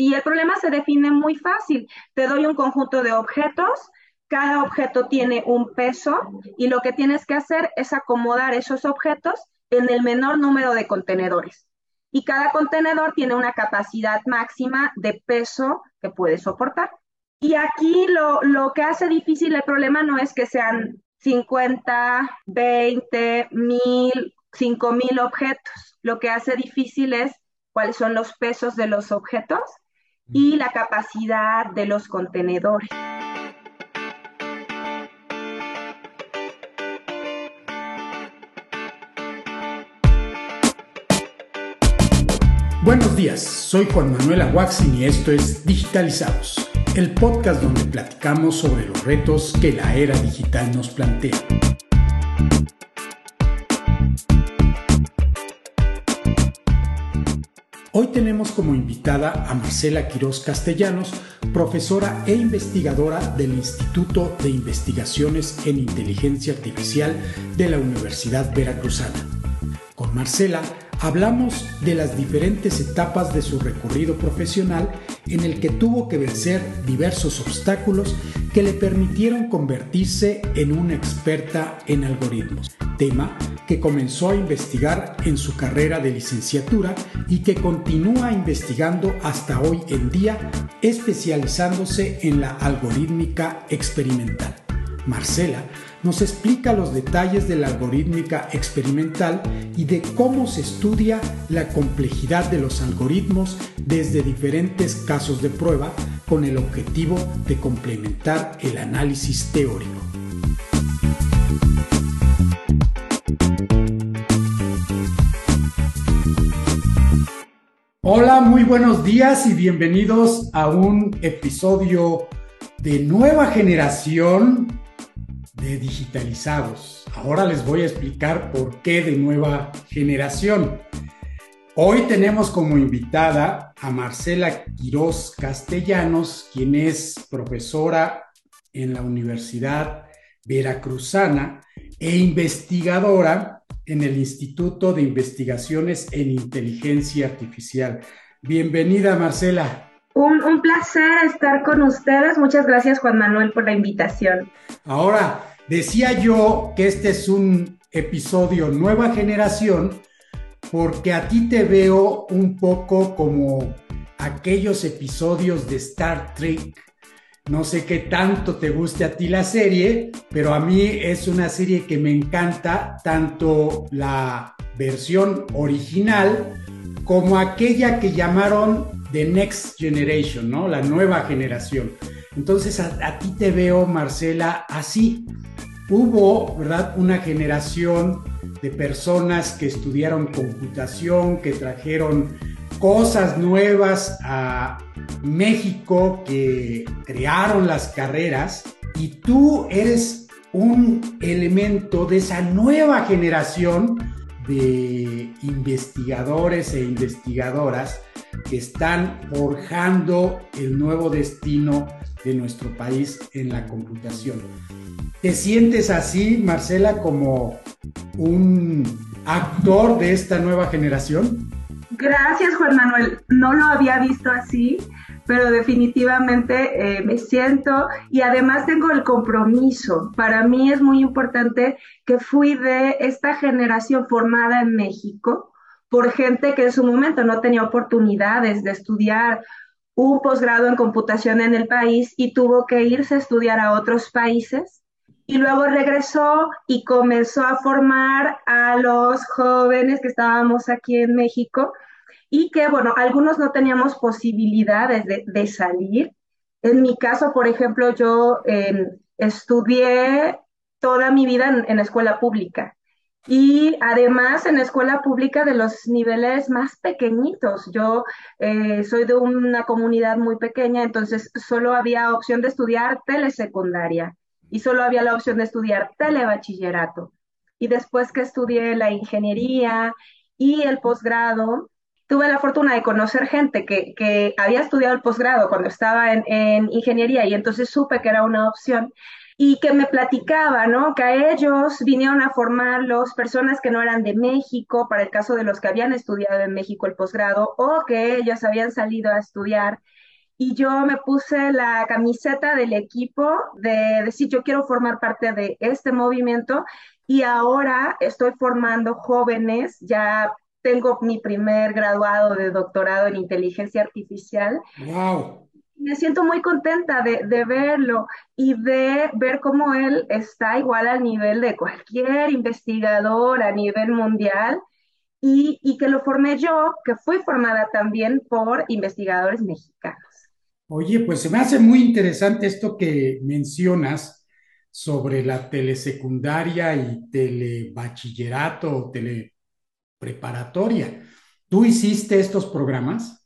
Y el problema se define muy fácil. Te doy un conjunto de objetos, cada objeto tiene un peso y lo que tienes que hacer es acomodar esos objetos en el menor número de contenedores. Y cada contenedor tiene una capacidad máxima de peso que puede soportar. Y aquí lo, lo que hace difícil el problema no es que sean 50, 20, 1000, 5000 objetos. Lo que hace difícil es cuáles son los pesos de los objetos y la capacidad de los contenedores. Buenos días, soy Juan Manuel Aguaxin y esto es Digitalizados, el podcast donde platicamos sobre los retos que la era digital nos plantea. Como invitada a Marcela Quiroz Castellanos, profesora e investigadora del Instituto de Investigaciones en Inteligencia Artificial de la Universidad Veracruzana. Marcela hablamos de las diferentes etapas de su recorrido profesional en el que tuvo que vencer diversos obstáculos que le permitieron convertirse en una experta en algoritmos, tema que comenzó a investigar en su carrera de licenciatura y que continúa investigando hasta hoy en día, especializándose en la algorítmica experimental. Marcela nos explica los detalles de la algorítmica experimental y de cómo se estudia la complejidad de los algoritmos desde diferentes casos de prueba con el objetivo de complementar el análisis teórico. Hola, muy buenos días y bienvenidos a un episodio de nueva generación de digitalizados. Ahora les voy a explicar por qué de nueva generación. Hoy tenemos como invitada a Marcela Quiroz Castellanos, quien es profesora en la Universidad Veracruzana e investigadora en el Instituto de Investigaciones en Inteligencia Artificial. Bienvenida, Marcela. Un, un, placer estar con ustedes. Muchas gracias, Juan Manuel, por la invitación. Ahora, Decía yo que este es un episodio nueva generación porque a ti te veo un poco como aquellos episodios de Star Trek. No sé qué tanto te guste a ti la serie, pero a mí es una serie que me encanta, tanto la versión original como aquella que llamaron The Next Generation, ¿no? La nueva generación. Entonces a, ti te veo, Marcela, así hubo, ¿verdad?, una generación de personas que estudiaron computación, que trajeron cosas nuevas a México, que crearon las carreras, y tú eres un elemento de esa nueva generación de investigadores e investigadoras que están forjando el nuevo destino de nuestro país en la computación. ¿Te sientes así, Marcela, como un actor de esta nueva generación? Gracias, Juan Manuel. No lo había visto así, pero definitivamente eh, me siento y además tengo el compromiso. Para mí es muy importante que fui de esta generación formada en México por gente que en su momento no tenía oportunidades de estudiar un posgrado en computación en el país y tuvo que irse a estudiar a otros países y luego regresó y comenzó a formar a los jóvenes que estábamos aquí en México y que, bueno, algunos no teníamos posibilidades de, salir. En mi caso, por ejemplo, yo em, estudié toda mi vida en, escuela pública y además en escuela pública de los niveles más pequeñitos. Yo eh, soy de una comunidad muy pequeña, entonces solo había opción de estudiar telesecundaria y solo había la opción de estudiar telebachillerato. Y después que estudié la ingeniería y el posgrado, tuve la fortuna de conocer gente que, había estudiado el posgrado cuando estaba en, en, ingeniería y entonces supe que era una opción. Y que me platicaba, ¿no? Que a ellos vinieron a formarlos personas que no eran de México, para el caso de los que habían estudiado en México el posgrado, o que ellos habían salido a estudiar. Y yo me puse la camiseta del equipo de decir, yo quiero formar parte de este movimiento y ahora estoy formando jóvenes, ya tengo mi primer graduado de doctorado en inteligencia artificial. ¡Wow! Me siento muy contenta de, de, verlo y de ver cómo él está igual al nivel de cualquier investigador a nivel mundial y, y que lo formé yo, que fui formada también por investigadores mexicanos. Oye, pues se me hace muy interesante esto que mencionas sobre la telesecundaria y telebachillerato o telepreparatoria. ¿Tú hiciste estos programas?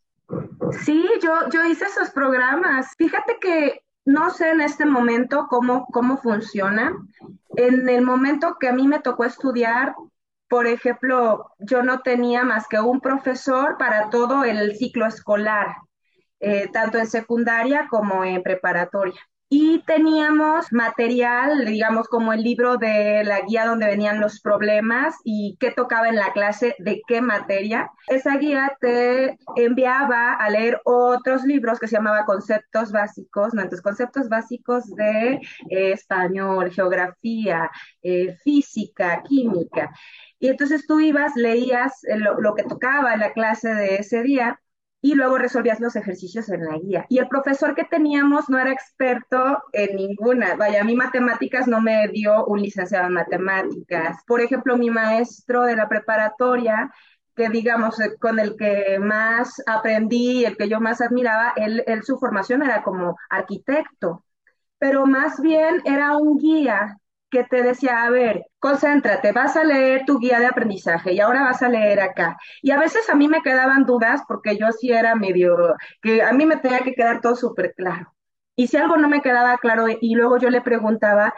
Sí, yo, yo hice esos programas. Fíjate que no sé en este momento cómo, cómo funciona. En el momento que a mí me tocó estudiar, por ejemplo, yo no tenía más que un profesor para todo el ciclo escolar, eh, tanto en secundaria como en preparatoria y teníamos material, digamos, como el libro de la guía donde venían los problemas y qué tocaba en la clase, de qué materia. Esa guía te enviaba a leer otros libros que se llamaba Conceptos Básicos, ¿no? Entonces, conceptos básicos de eh, español, geografía, eh, física, química. Y entonces tú ibas, leías lo, lo que tocaba en la clase de ese día y luego resolvías los ejercicios en la guía. Y el profesor que teníamos no era experto en ninguna. Vaya, a mí matemáticas no me dio un licenciado en matemáticas. Por ejemplo, mi maestro de la preparatoria, que digamos eh, con el que más aprendí, el que yo más admiraba, él, él su formación era como arquitecto, pero más bien era un guía que te decía, a ver, concéntrate, vas a leer tu guía de aprendizaje y ahora vas a leer acá. Y a veces a mí me quedaban dudas porque yo sí era medio, que a mí me tenía que quedar todo súper claro. Y si algo no me quedaba claro y luego yo le preguntaba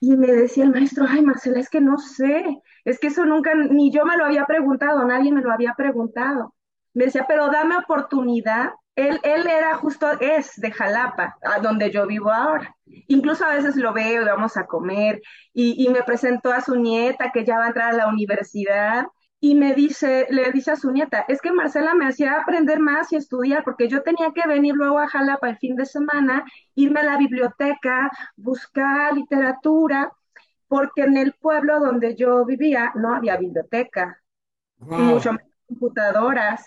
y me decía el maestro, ay Marcela, es que no sé, es que eso nunca, ni yo me lo había preguntado, nadie me lo había preguntado. Me decía, pero dame oportunidad él, él era justo, es de Jalapa, a donde yo vivo ahora. Incluso a veces lo veo y vamos a comer y, y me presentó a su nieta que ya va a entrar a la universidad y me dice, le dice a su nieta, es que Marcela me hacía aprender más y estudiar porque yo tenía que venir luego a Jalapa el fin de semana, irme a la biblioteca, buscar literatura, porque en el pueblo donde yo vivía no había biblioteca, wow. mucho menos computadoras.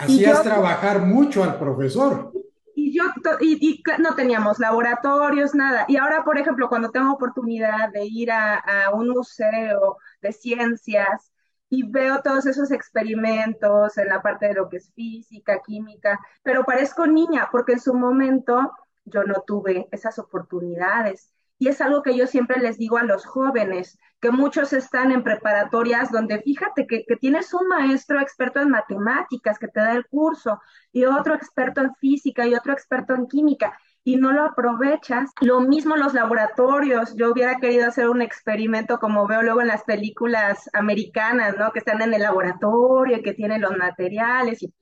Hacías yo, trabajar mucho al profesor. Y yo y, y, no teníamos laboratorios, nada. Y ahora, por ejemplo, cuando tengo oportunidad de ir a, a un museo de ciencias y veo todos esos experimentos en la parte de lo que es física, química, pero parezco niña porque en su momento yo no tuve esas oportunidades. Y es algo que yo siempre les digo a los jóvenes, que muchos están en preparatorias donde fíjate que, que, tienes un maestro experto en matemáticas que te da el curso y otro experto en física y otro experto en química y no lo aprovechas. Lo mismo los laboratorios. Yo hubiera querido hacer un experimento como veo luego en las películas americanas, ¿no? Que están en el laboratorio y que tienen los materiales y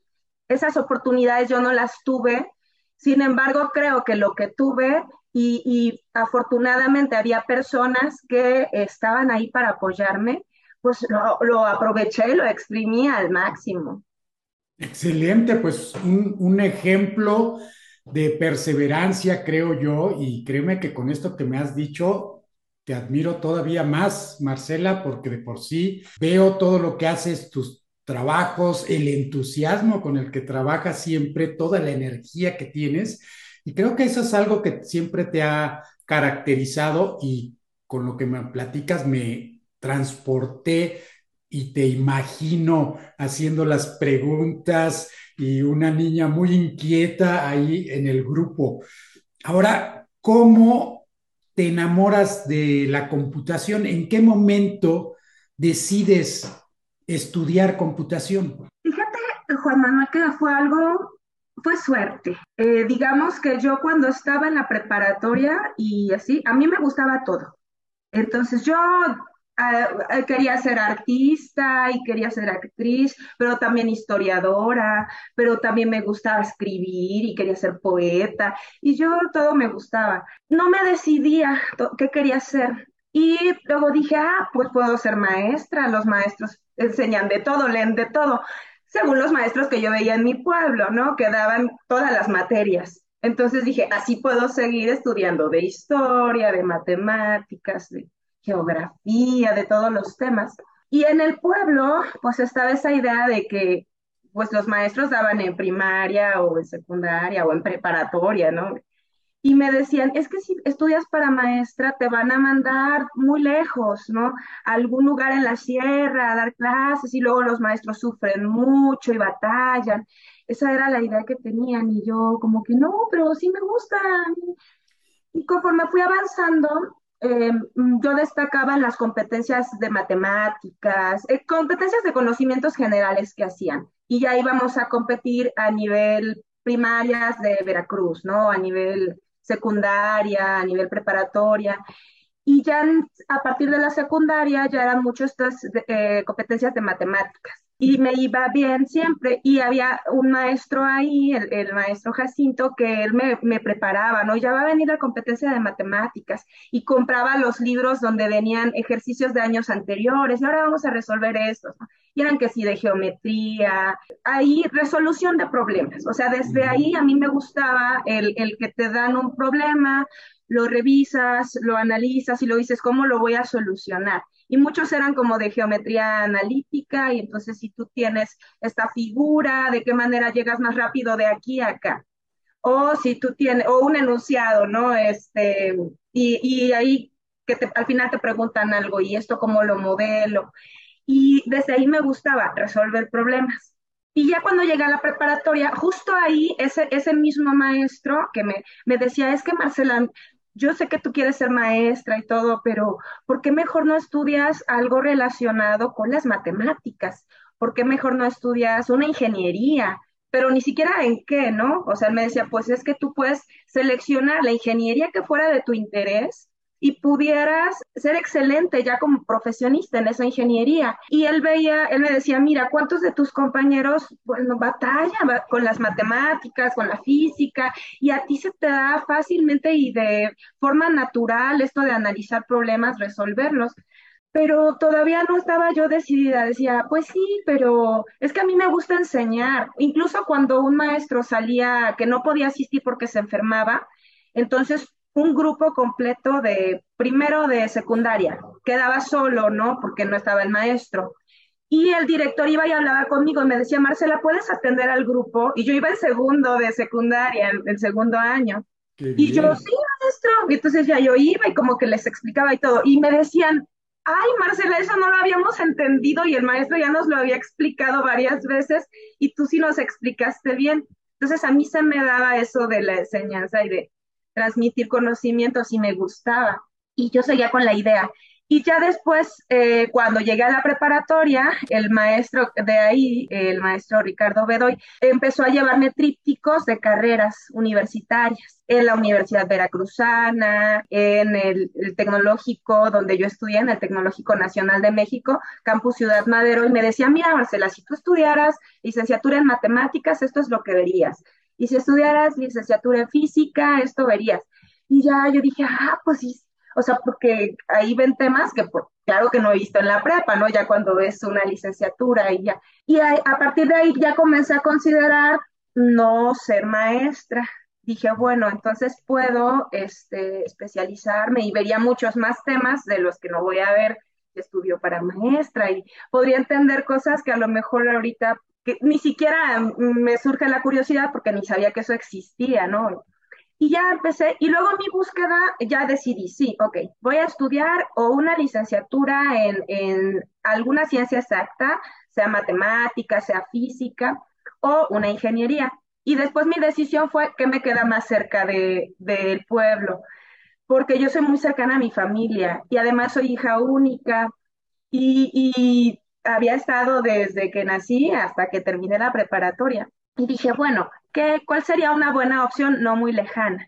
esas oportunidades yo no las tuve. Sin embargo, creo que lo que tuve y, afortunadamente había personas que estaban ahí para apoyarme, pues lo, lo aproveché y lo exprimí al máximo. Excelente, pues un, un, ejemplo de perseverancia, creo yo, y créeme que con esto que me has dicho, te admiro todavía más, Marcela, porque de por sí veo todo lo que haces, tus trabajos, el entusiasmo con el que trabajas siempre, toda la energía que tienes y creo que eso es algo que siempre te ha caracterizado y con lo que me platicas me transporté y te imagino haciendo las preguntas y una niña muy inquieta ahí en el grupo. Ahora, ¿cómo te enamoras de la computación? ¿En qué momento decides estudiar computación? Fíjate, Juan Manuel, que fue algo fue suerte. Eh, digamos que yo cuando estaba en la preparatoria y así, a mí me gustaba todo. Entonces yo uh, quería ser artista y quería ser actriz, pero también historiadora, pero también me gustaba escribir y quería ser poeta y yo todo me gustaba. No me decidía qué quería ser. Y luego dije, ah, pues puedo ser maestra, los maestros enseñan de todo, leen de todo, según los maestros que yo veía en mi pueblo, ¿no? Que daban todas las materias. Entonces dije, así puedo seguir estudiando de historia, de matemáticas, de geografía, de todos los temas. Y en el pueblo, pues estaba esa idea de que pues los maestros daban en primaria o en secundaria o en preparatoria, ¿no? Y me decían, es que si estudias para maestra te van a mandar muy lejos, ¿no? A algún lugar en la sierra a dar clases y luego los maestros sufren mucho y batallan. Esa era la idea que tenían y yo como que no, pero sí me gusta. Y conforme fui avanzando, eh, yo destacaba las competencias de matemáticas, eh, competencias de conocimientos generales que hacían. Y ya íbamos a competir a nivel primarias de Veracruz, ¿no? A nivel secundaria, a nivel preparatoria. Y ya a partir de la secundaria ya eran muchas estas eh, competencias de matemáticas y me iba bien siempre. Y había un maestro ahí, el, maestro Jacinto, que él me, me, preparaba, ¿no? Ya va a venir la competencia de matemáticas y compraba los libros donde venían ejercicios de años anteriores y ahora vamos a resolver estos, ¿no? Y eran que sí, de geometría, ahí resolución de problemas. O sea, desde ahí a mí me gustaba el, el que te dan un problema, lo revisas, lo analizas y lo dices, ¿cómo lo voy a solucionar? y muchos eran como de geometría analítica y entonces si tú tienes esta figura, de qué manera llegas más rápido de aquí a acá. O si tú tienes, o un enunciado, ¿no? Este, y, y ahí que te, al final te preguntan algo y esto cómo lo modelo. Y desde ahí me gustaba resolver problemas. Y ya cuando llegué a la preparatoria, justo ahí, ese, ese mismo maestro que me, me decía, es que Marcela, yo sé que tú quieres ser maestra y todo, pero ¿por qué mejor no estudias algo relacionado con las matemáticas? ¿Por qué mejor no estudias una ingeniería? Pero ni siquiera en qué, ¿no? O sea, él me decía, pues es que tú puedes seleccionar la ingeniería que fuera de tu interés y pudieras ser excelente ya como profesionista en esa ingeniería. Y él veía, él me decía, mira, ¿cuántos de tus compañeros, bueno, batallan con las matemáticas, con la física, y a ti se te da fácilmente y de forma natural esto de analizar problemas, resolverlos? Pero todavía no estaba yo decidida, decía, pues sí, pero es que a mí me gusta enseñar. Incluso cuando un maestro salía que no podía asistir porque se enfermaba, entonces un grupo completo de primero de secundaria. Quedaba solo, ¿no? Porque no estaba el maestro. Y el director iba y hablaba conmigo y me decía, Marcela, ¿puedes atender al grupo? Y yo iba en segundo de secundaria, el, segundo año. Y yo, sí, maestro. Y entonces ya yo iba y como que les explicaba y todo. Y me decían, ay, Marcela, eso no lo habíamos entendido y el maestro ya nos lo había explicado varias veces y tú sí nos explicaste bien. Entonces a mí se me daba eso de la enseñanza y de transmitir conocimientos y me gustaba. Y yo seguía con la idea. Y ya después, eh, cuando llegué a la preparatoria, el maestro de ahí, el maestro Ricardo Bedoy, empezó a llevarme trípticos de carreras universitarias en la Universidad Veracruzana, en el, el, Tecnológico, donde yo estudié, en el Tecnológico Nacional de México, Campus Ciudad Madero, y me decía, mira, Marcela, si tú estudiaras licenciatura en matemáticas, esto es lo que verías y si estudiaras licenciatura en física, esto verías. Y ya yo dije, ah, pues sí, o sea, porque ahí ven temas que por, claro que no he visto en la prepa, ¿no? Ya cuando ves una licenciatura y ya. Y a, a partir de ahí ya comencé a considerar no ser maestra. Dije, bueno, entonces puedo este, especializarme y vería muchos más temas de los que no voy a ver estudio para maestra y podría entender cosas que a lo mejor ahorita ni siquiera me surge la curiosidad porque ni sabía que eso existía, ¿no? Y ya empecé, y luego mi búsqueda ya decidí, sí, ok, voy a estudiar o una licenciatura en, en alguna ciencia exacta, sea matemática, sea física, o una ingeniería. Y después mi decisión fue que me queda más cerca de, del pueblo, porque yo soy muy cercana a mi familia y además soy hija única y, y había estado desde que nací hasta que terminé la preparatoria. Y dije, bueno, ¿qué, ¿cuál sería una buena opción no muy lejana?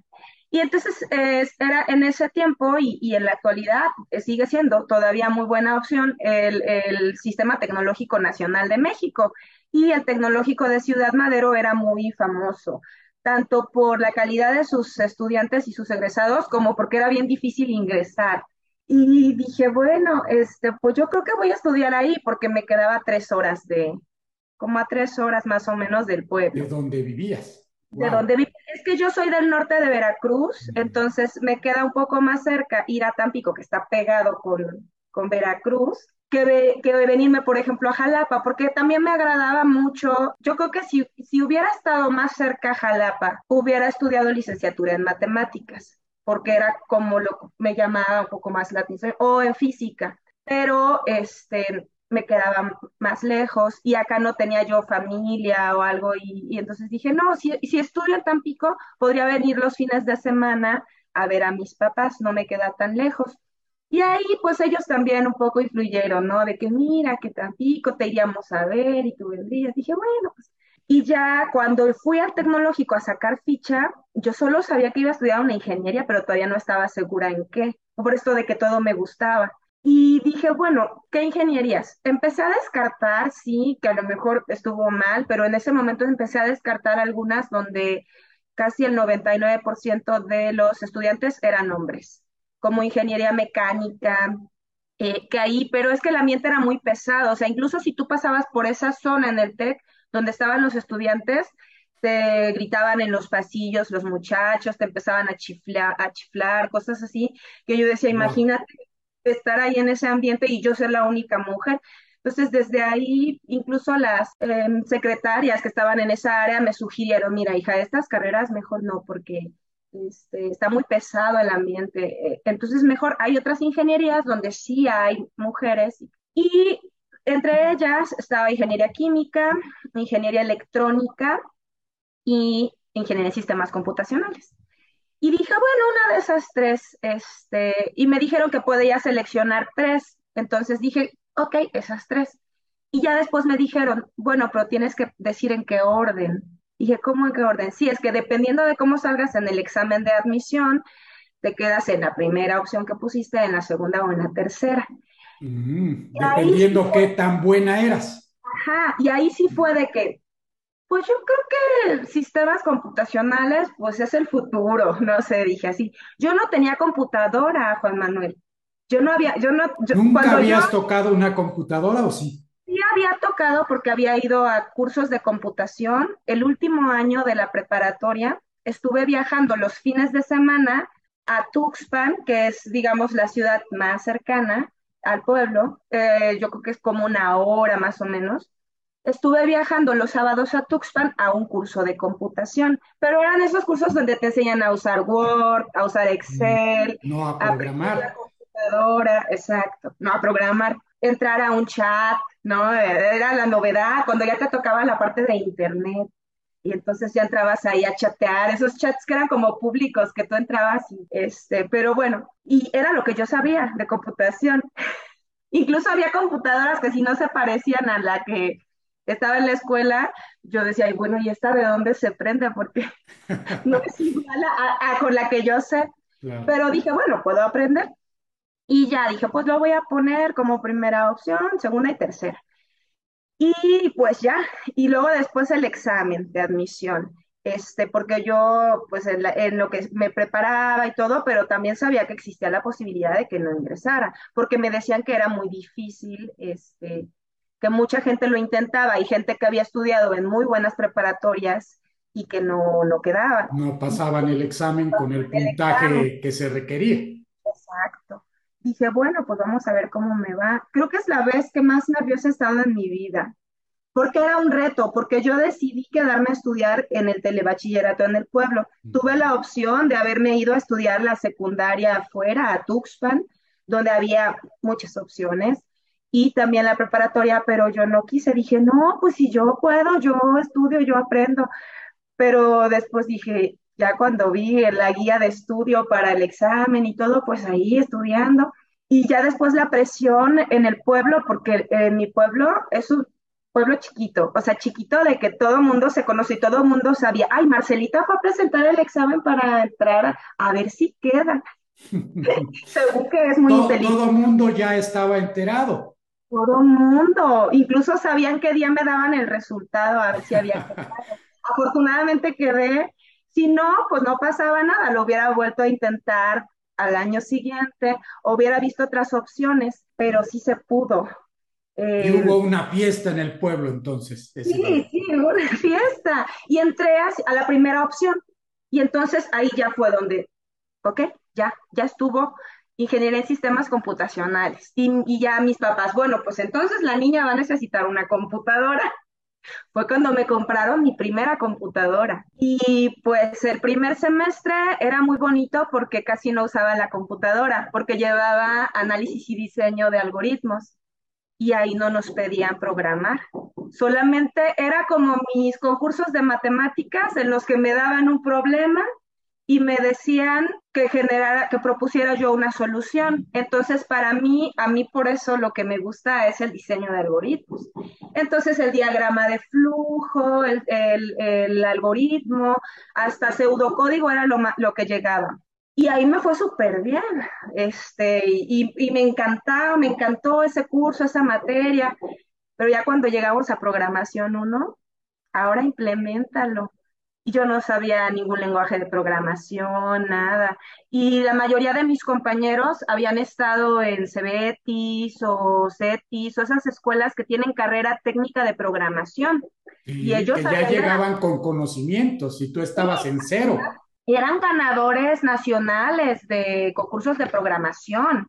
Y entonces era en ese tiempo y, en la actualidad eh, sigue siendo todavía muy buena opción el, el, Sistema Tecnológico Nacional de México y el Tecnológico de Ciudad Madero era muy famoso, tanto por la calidad de sus estudiantes y sus egresados como porque era bien difícil ingresar. Y dije, bueno, este, pues yo creo que voy a estudiar ahí porque me quedaba tres horas de, como a tres horas más o menos del pueblo. ¿De dónde vivías? de donde vivo. Es que yo soy del norte de Veracruz, entonces me queda un poco más cerca ir a Tampico, que está pegado con, con Veracruz, que, que venirme, por ejemplo, a Jalapa, porque también me agradaba mucho. Yo creo que si, si hubiera estado más cerca a Jalapa, hubiera estudiado licenciatura en matemáticas, porque era como lo me llamaba un poco más la atención, o en física. Pero este, me quedaba más lejos y acá no tenía yo familia o algo y, entonces dije, no, si, si estudio en Tampico, podría venir los fines de semana a ver a mis papás, no me queda tan lejos. Y ahí pues ellos también un poco influyeron, ¿no? De que mira, que Tampico te iríamos a ver y tú vendrías. Dije, bueno, pues. Y ya cuando fui al tecnológico a sacar ficha, yo solo sabía que iba a estudiar una ingeniería, pero todavía no estaba segura en qué, por esto de que todo me gustaba. Y dije, bueno, ¿qué ingenierías? Empecé a descartar, sí, que a lo mejor estuvo mal, pero en ese momento empecé a descartar algunas donde casi el 99% de los estudiantes eran hombres, como ingeniería mecánica, eh, que ahí, pero es que el ambiente era muy pesado, o sea, incluso si tú pasabas por esa zona en el TEC donde estaban los estudiantes, te gritaban en los pasillos los muchachos, te empezaban a chiflar, a chiflar, cosas así, que yo decía, imagínate estar ahí en ese ambiente y yo ser la única mujer. Entonces, desde ahí, incluso las em, secretarias que estaban en esa área me sugirieron, mira, hija, estas carreras mejor no, porque este, está muy pesado el ambiente. Entonces, mejor hay otras ingenierías donde sí hay mujeres y entre ellas estaba ingeniería química, ingeniería electrónica y ingeniería de sistemas computacionales. Y dije, bueno, una de esas tres, este, y me dijeron que podía seleccionar tres. Entonces dije, ok, esas tres. Y ya después me dijeron, bueno, pero tienes que decir en qué orden. dije, ¿cómo en qué orden? Sí, es que dependiendo de cómo salgas en el examen de admisión, te quedas en la primera opción que pusiste, en la segunda o en la tercera. Mm, dependiendo qué tan buena eras. Ajá, y ahí sí fue de que pues yo creo que sistemas computacionales, pues es el futuro, no sé, dije así. Yo no tenía computadora, Juan Manuel. Yo no había, yo no. ¿Nunca habías tocado una computadora o sí? Sí había tocado porque había ido a cursos de computación. El último año de la preparatoria estuve viajando los fines de semana a Tuxpan, que es, digamos, la ciudad más cercana al pueblo. Eh, yo creo que es como una hora más o menos estuve viajando los sábados a Tuxpan a un curso de computación, pero eran esos cursos donde te enseñan a usar Word, a usar Excel, no a programar. la computadora, exacto, no a programar, entrar a un chat, ¿no? Era la novedad cuando ya te tocaba la parte de internet. Y entonces ya entrabas ahí a chatear, esos chats que eran como públicos, que tú entrabas, y, este, pero bueno, y era lo que yo sabía de computación. Incluso había computadoras que si no se parecían a la que estaba en la escuela, yo decía, y bueno, ¿y esta de dónde se prende? Porque no es igual a, con la que yo sé. Pero dije, bueno, puedo aprender. Y ya dije, pues lo voy a poner como primera opción, segunda y tercera. Y pues ya, y luego después el examen de admisión, este, porque yo, pues en, en, lo que me preparaba y todo, pero también sabía que existía la posibilidad de que no ingresara, porque me decían que era muy difícil, este, que mucha gente lo intentaba y gente que había estudiado en muy buenas preparatorias y que no, no quedaba. No pasaban el examen con el puntaje que se requería. Exacto. Dije, bueno, pues vamos a ver cómo me va. Creo que es la vez que más nerviosa he estado en mi vida, porque era un reto, porque yo decidí quedarme a estudiar en el telebachillerato en el pueblo. Mm. Tuve la opción de haberme ido a estudiar la secundaria afuera, a Tuxpan, donde había muchas opciones y también la preparatoria, pero yo no quise, dije, no, pues si yo puedo, yo estudio, yo aprendo, pero después dije, ya cuando vi la guía de estudio para el examen y todo, pues ahí estudiando, y ya después la presión en el pueblo, porque en mi pueblo es pueblo chiquito, o sea, chiquito de que todo el mundo se conoce y todo el mundo sabía, ay, Marcelita fue a presentar el examen para entrar a, ver si queda. Según que es muy todo, Todo el mundo ya estaba enterado. Todo el mundo, incluso sabían qué día me daban el resultado, a ver si había quedado. Afortunadamente quedé, si no, pues no pasaba nada, lo hubiera vuelto a intentar al año siguiente, hubiera visto otras opciones, pero sí se pudo y eh, hubo una fiesta en el pueblo entonces. Sí, sí, hubo una fiesta. Y entré a, a, la primera opción. Y entonces ahí ya fue donde, ok, ya, ya estuvo ingeniería en sistemas computacionales. Y, y ya mis papás, bueno, pues entonces la niña va a necesitar una computadora. Fue cuando me compraron mi primera computadora. Y pues el primer semestre era muy bonito porque casi no usaba la computadora, porque llevaba análisis y diseño de algoritmos y ahí no nos pedían programar. Solamente era como mis concursos de matemáticas en los que me daban un problema y me decían que generara, que propusiera yo una solución. Entonces, para mí, a mí por eso lo que me gusta es el diseño de algoritmos. Entonces, el diagrama de flujo, el, el, algoritmo, hasta pseudocódigo era lo, lo que llegaba. Y ahí me fue súper bien, este, y, y, me encantaba, me encantó ese curso, esa materia, pero ya cuando llegamos a programación 1, ahora implementalo. Y yo no sabía ningún lenguaje de programación, nada. Y la mayoría de mis compañeros habían estado en CBETIS o CETIS o esas escuelas que tienen carrera técnica de programación. y ellos que ya llegaban con conocimientos y tú estabas en cero eran ganadores nacionales de concursos de programación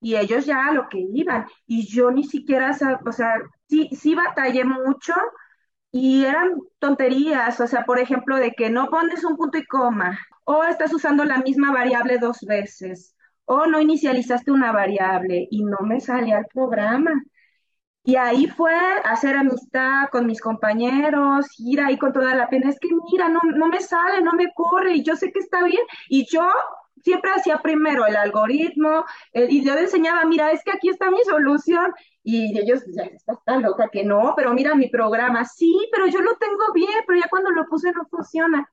y ellos ya a lo que iban y yo ni siquiera, o sea, sí, sí batallé mucho y eran tonterías, o sea, por ejemplo, de que no pones un punto y coma o estás usando la misma variable dos veces o no inicializaste una variable y no me salía el programa. Y ahí fue hacer amistad con mis compañeros, ir ahí con toda la pena. Es que mira, no, no me sale, no me corre, y yo sé que está bien. Y yo siempre hacía primero el algoritmo, y yo le enseñaba, mira, es que aquí está mi solución. Y ellos, ya estás tan loca que no, pero mira mi programa, sí, pero yo lo tengo bien, pero ya cuando lo puse no funciona.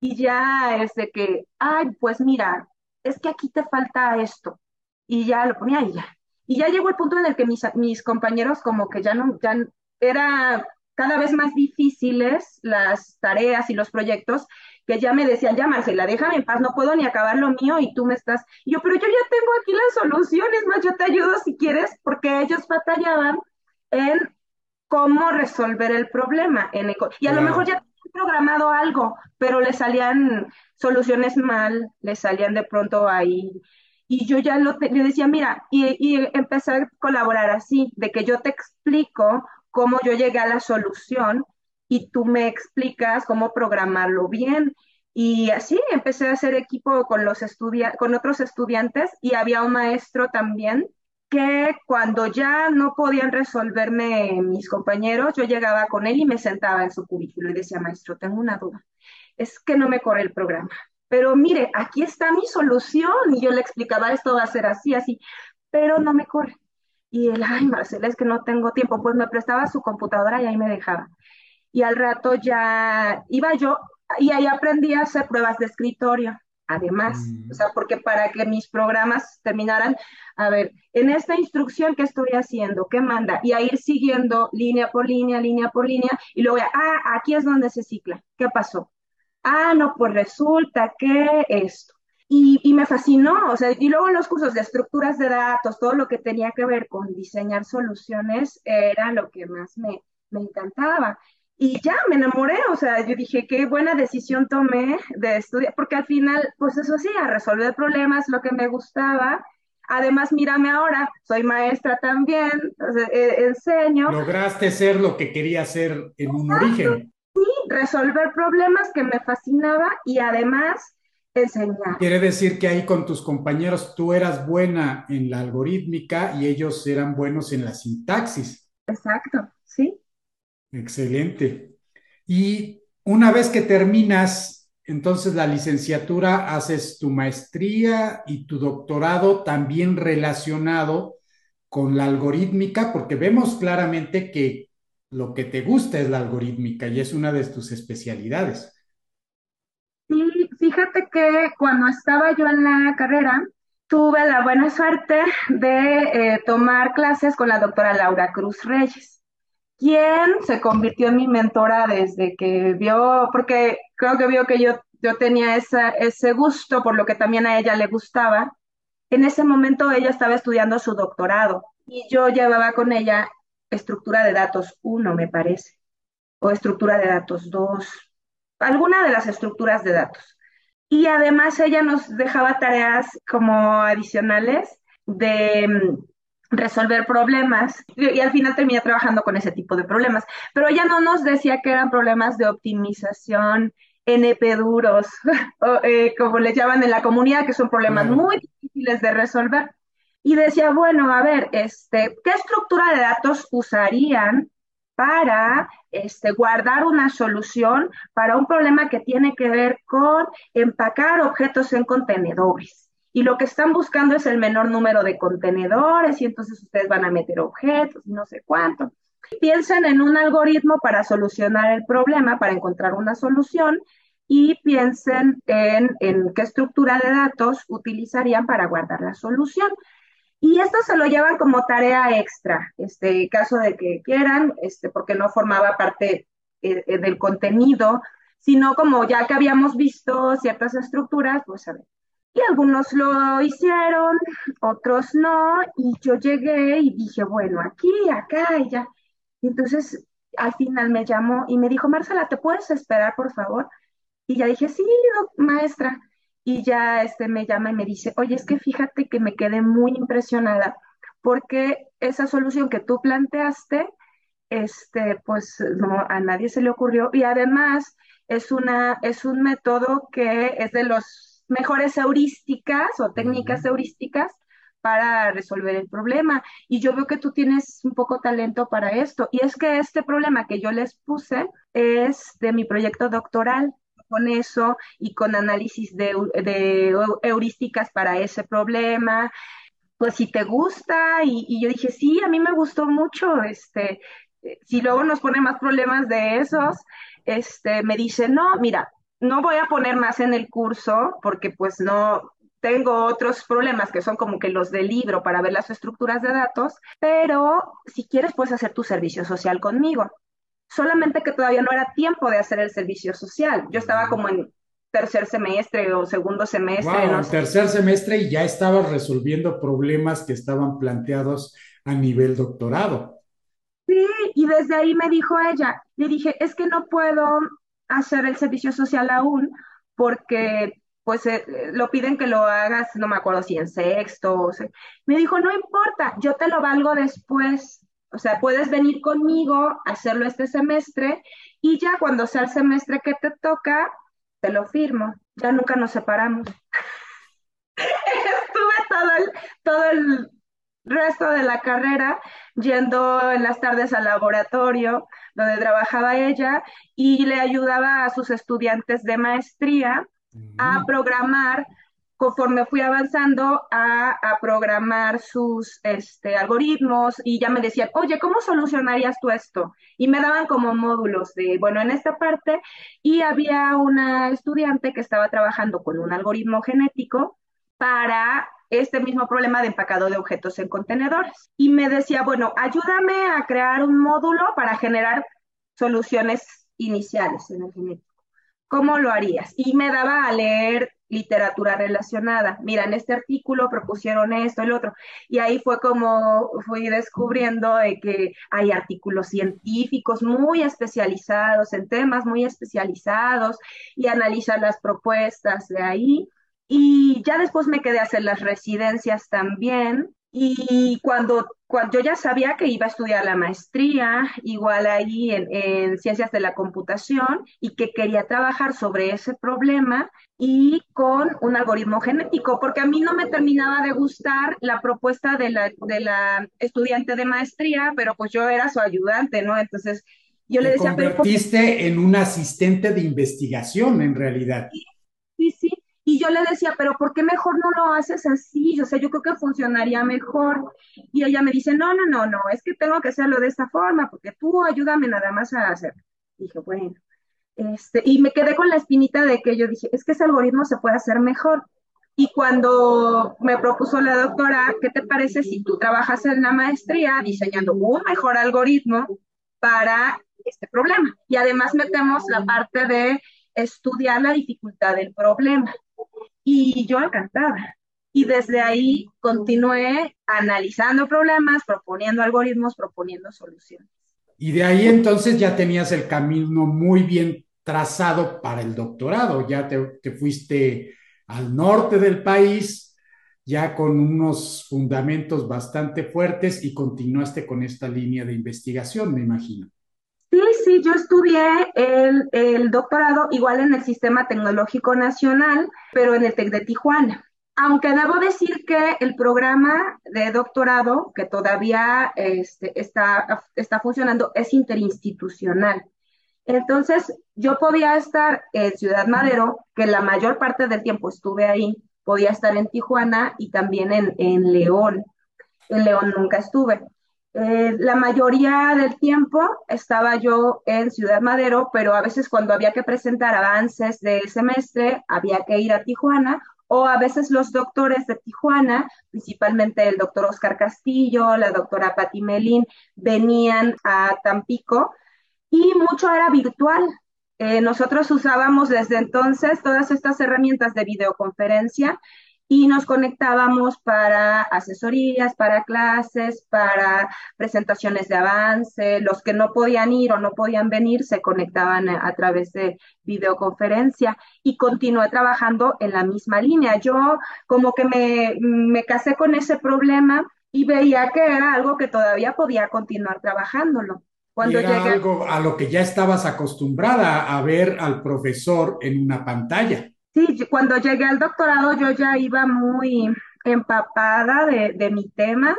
Y ya es de que, ay, pues mira, es que aquí te falta esto. Y ya lo ponía y ya, y ya llegó el punto en el que mis, mis compañeros como que ya no, ya era cada vez más difíciles las tareas y los proyectos, que ya me decían, ya Marcela, déjame en paz, no puedo ni acabar lo mío y tú me estás, y yo, pero yo ya tengo aquí las soluciones, más yo te ayudo si quieres, porque ellos batallaban en cómo resolver el problema. En y a lo mejor ya programado algo, pero le salían soluciones mal, le salían de pronto ahí y yo ya lo le decía, mira, y, y empecé a colaborar así, de que yo te explico cómo yo llegué a la solución y tú me explicas cómo programarlo bien. Y así empecé a hacer equipo con, los con otros estudiantes y había un maestro también que cuando ya no podían resolverme mis compañeros, yo llegaba con él y me sentaba en su cubículo y decía, maestro, tengo una duda, es que no me corre el programa pero mire, aquí está mi solución. Y yo le explicaba, esto va a ser así, así, pero no me corre. Y él, ay, Marcela, es que no tengo tiempo. Pues me prestaba su computadora y ahí me dejaba. Y al rato ya iba yo y ahí aprendí a hacer pruebas de escritorio. Además, mm. o sea, porque para que mis programas terminaran, a ver, en esta instrucción que estoy haciendo, ¿qué manda? Y a ir siguiendo línea por línea, línea por línea, y luego, ah, aquí es donde se cicla. ¿Qué pasó? ah, no, pues resulta que esto. Y, me fascinó, o sea, y luego los cursos de estructuras de datos, todo lo que tenía que ver con diseñar soluciones era lo que más me, me encantaba. Y ya me enamoré, o sea, yo dije, qué buena decisión tomé de estudiar, porque al final, pues eso sí, a resolver problemas, lo que me gustaba. Además, mírame ahora, soy maestra también, e, enseño. Lograste ser lo que quería ser en un origen resolver problemas que me fascinaba y además enseñar. Quiere decir que ahí con tus compañeros tú eras buena en la algorítmica y ellos eran buenos en la sintaxis. Exacto, sí. Excelente. Y una vez que terminas entonces la licenciatura, haces tu maestría y tu doctorado también relacionado con la algorítmica, porque vemos claramente que lo que te gusta es la algorítmica y es una de tus especialidades. Sí, fíjate que cuando estaba yo en la carrera, tuve la buena suerte de eh, tomar clases con la doctora Laura Cruz Reyes, quien se convirtió en mi mentora desde que vio, porque creo que vio que yo, yo tenía ese gusto por lo que también a ella le gustaba. En ese momento ella estaba estudiando su doctorado y yo llevaba con ella estructura de datos 1, me parece, o estructura de datos 2, alguna de las estructuras de datos. Y además ella nos dejaba tareas como adicionales de mm, resolver problemas y, al final terminé trabajando con ese tipo de problemas. Pero ella no nos decía que eran problemas de optimización, NP duros, eh, como le llaman en la comunidad, que son problemas muy difíciles de resolver. Y decía, bueno, a ver, este, ¿qué estructura de datos usarían para este, guardar una solución para un problema que tiene que ver con empacar objetos en contenedores. Y lo que están buscando es el menor número de contenedores y entonces ustedes van a meter objetos y no sé cuánto. Piensen en un algoritmo para solucionar el problema, para encontrar una solución y piensen en, en qué estructura de datos utilizarían para guardar la solución. Y esto se lo llevan como tarea extra, este caso de que quieran, este, porque no formaba parte eh, eh, del contenido, sino como ya que habíamos visto ciertas estructuras, pues a ver. Y algunos lo hicieron, otros no, y yo llegué y dije, bueno, aquí, acá y ya. Y entonces al final me llamó y me dijo, Marcela, ¿te puedes esperar, por favor? Y ya dije, sí, maestra y ya este me llama y me dice, oye, es que fíjate que me quedé muy impresionada porque esa solución que tú planteaste, este, pues no, a nadie se le ocurrió y además es una, es un método que es de los mejores heurísticas o técnicas heurísticas para resolver el problema. Y yo veo que tú tienes un poco talento para esto. Y es que este problema que yo les puse es de mi proyecto doctoral con eso y con análisis de, heurísticas para ese problema. Pues si te gusta, y, yo dije, sí, a mí me gustó mucho, este, si luego nos pone más problemas de esos, este, me dice, no, mira, no voy a poner más en el curso porque pues no, tengo otros problemas que son como que los del libro para ver las estructuras de datos, pero si quieres puedes hacer tu servicio social conmigo solamente que todavía no era tiempo de hacer el servicio social. Yo estaba como en tercer semestre o segundo semestre. Wow, tercer semestre y ya estaba resolviendo problemas que estaban planteados a nivel doctorado. Sí, y desde ahí me dijo ella, le dije, es que no puedo hacer el servicio social aún porque pues eh, lo piden que lo hagas, no me acuerdo si en sexto, me dijo, no importa, yo te lo valgo después. O sea, puedes venir conmigo hacerlo este semestre y ya cuando sea el semestre que te toca, te lo firmo. Ya nunca nos separamos. Estuve todo todo el resto de la carrera yendo en las tardes al laboratorio donde trabajaba ella y le ayudaba a sus estudiantes de maestría a programar conforme fui avanzando a, programar sus este, algoritmos y ya me decían, oye, ¿cómo solucionarías tú esto? Y me daban como módulos de, bueno, en esta parte, y había una estudiante que estaba trabajando con un algoritmo genético para este mismo problema de empacado de objetos en contenedores. Y me decía, bueno, ayúdame a crear un módulo para generar soluciones iniciales en el genético. ¿Cómo lo harías? Y me daba a leer literatura relacionada. Mira, en este artículo propusieron esto, el otro. Y ahí fue como fui descubriendo de que hay artículos científicos muy especializados en temas muy especializados y analizar las propuestas de ahí. Y ya después me quedé a hacer las residencias también. Y cuando yo ya sabía que iba a estudiar la maestría, igual ahí en, ciencias de la computación, y que quería trabajar sobre ese problema y con un algoritmo genético, porque a mí no me terminaba de gustar la propuesta de la, de la estudiante de maestría, pero pues yo era su ayudante, ¿no? Entonces yo le decía... Te convertiste en un asistente de investigación en realidad. Sí, sí, Y yo le decía, pero ¿por qué mejor no lo haces así? O sea, yo creo que funcionaría mejor. Y ella me dice, no, no, no, no, es que tengo que hacerlo de esta forma, porque tú ayúdame nada más a hacer. Dije, bueno, este, y me quedé con la espinita de que yo dije, es que ese algoritmo se puede hacer mejor. Y cuando me propuso la doctora, ¿qué te parece si tú trabajas en la maestría diseñando un mejor algoritmo para este problema? Y además metemos la parte de estudiar la dificultad del problema. Y yo encantada. Y desde ahí continué analizando problemas, proponiendo algoritmos, proponiendo soluciones. Y de ahí entonces ya tenías el camino muy bien trazado para el doctorado, ya te, te fuiste al norte del país, ya con unos fundamentos bastante fuertes y continuaste con esta línea de investigación, me imagino. Sí, yo estudié el, el, doctorado igual en el Sistema Tecnológico Nacional, pero en el TEC de Tijuana. Aunque debo decir que el programa de doctorado, que todavía este, está, está funcionando, es interinstitucional. Entonces, yo podía estar en Ciudad Madero, que la mayor parte del tiempo estuve ahí, podía estar en Tijuana y también en, en León. En León nunca estuve. Eh, la mayoría del tiempo estaba yo en Ciudad Madero, pero a veces cuando había que presentar avances del semestre, había que ir a Tijuana, o a veces los doctores de Tijuana, principalmente el doctor Oscar Castillo, la doctora Patti Melín, venían a Tampico y mucho era virtual. Eh, nosotros usábamos desde entonces todas estas herramientas de videoconferencia y nos conectábamos para asesorías, para clases, para presentaciones de avance. Los que no podían ir o no podían venir se conectaban a, través de videoconferencia y continué trabajando en la misma línea. Yo como que me, me casé con ese problema y veía que era algo que todavía podía continuar trabajándolo. Cuando era algo a lo que ya estabas acostumbrada a ver al profesor en una pantalla. Sí, cuando llegué al doctorado yo ya iba muy empapada de, mi tema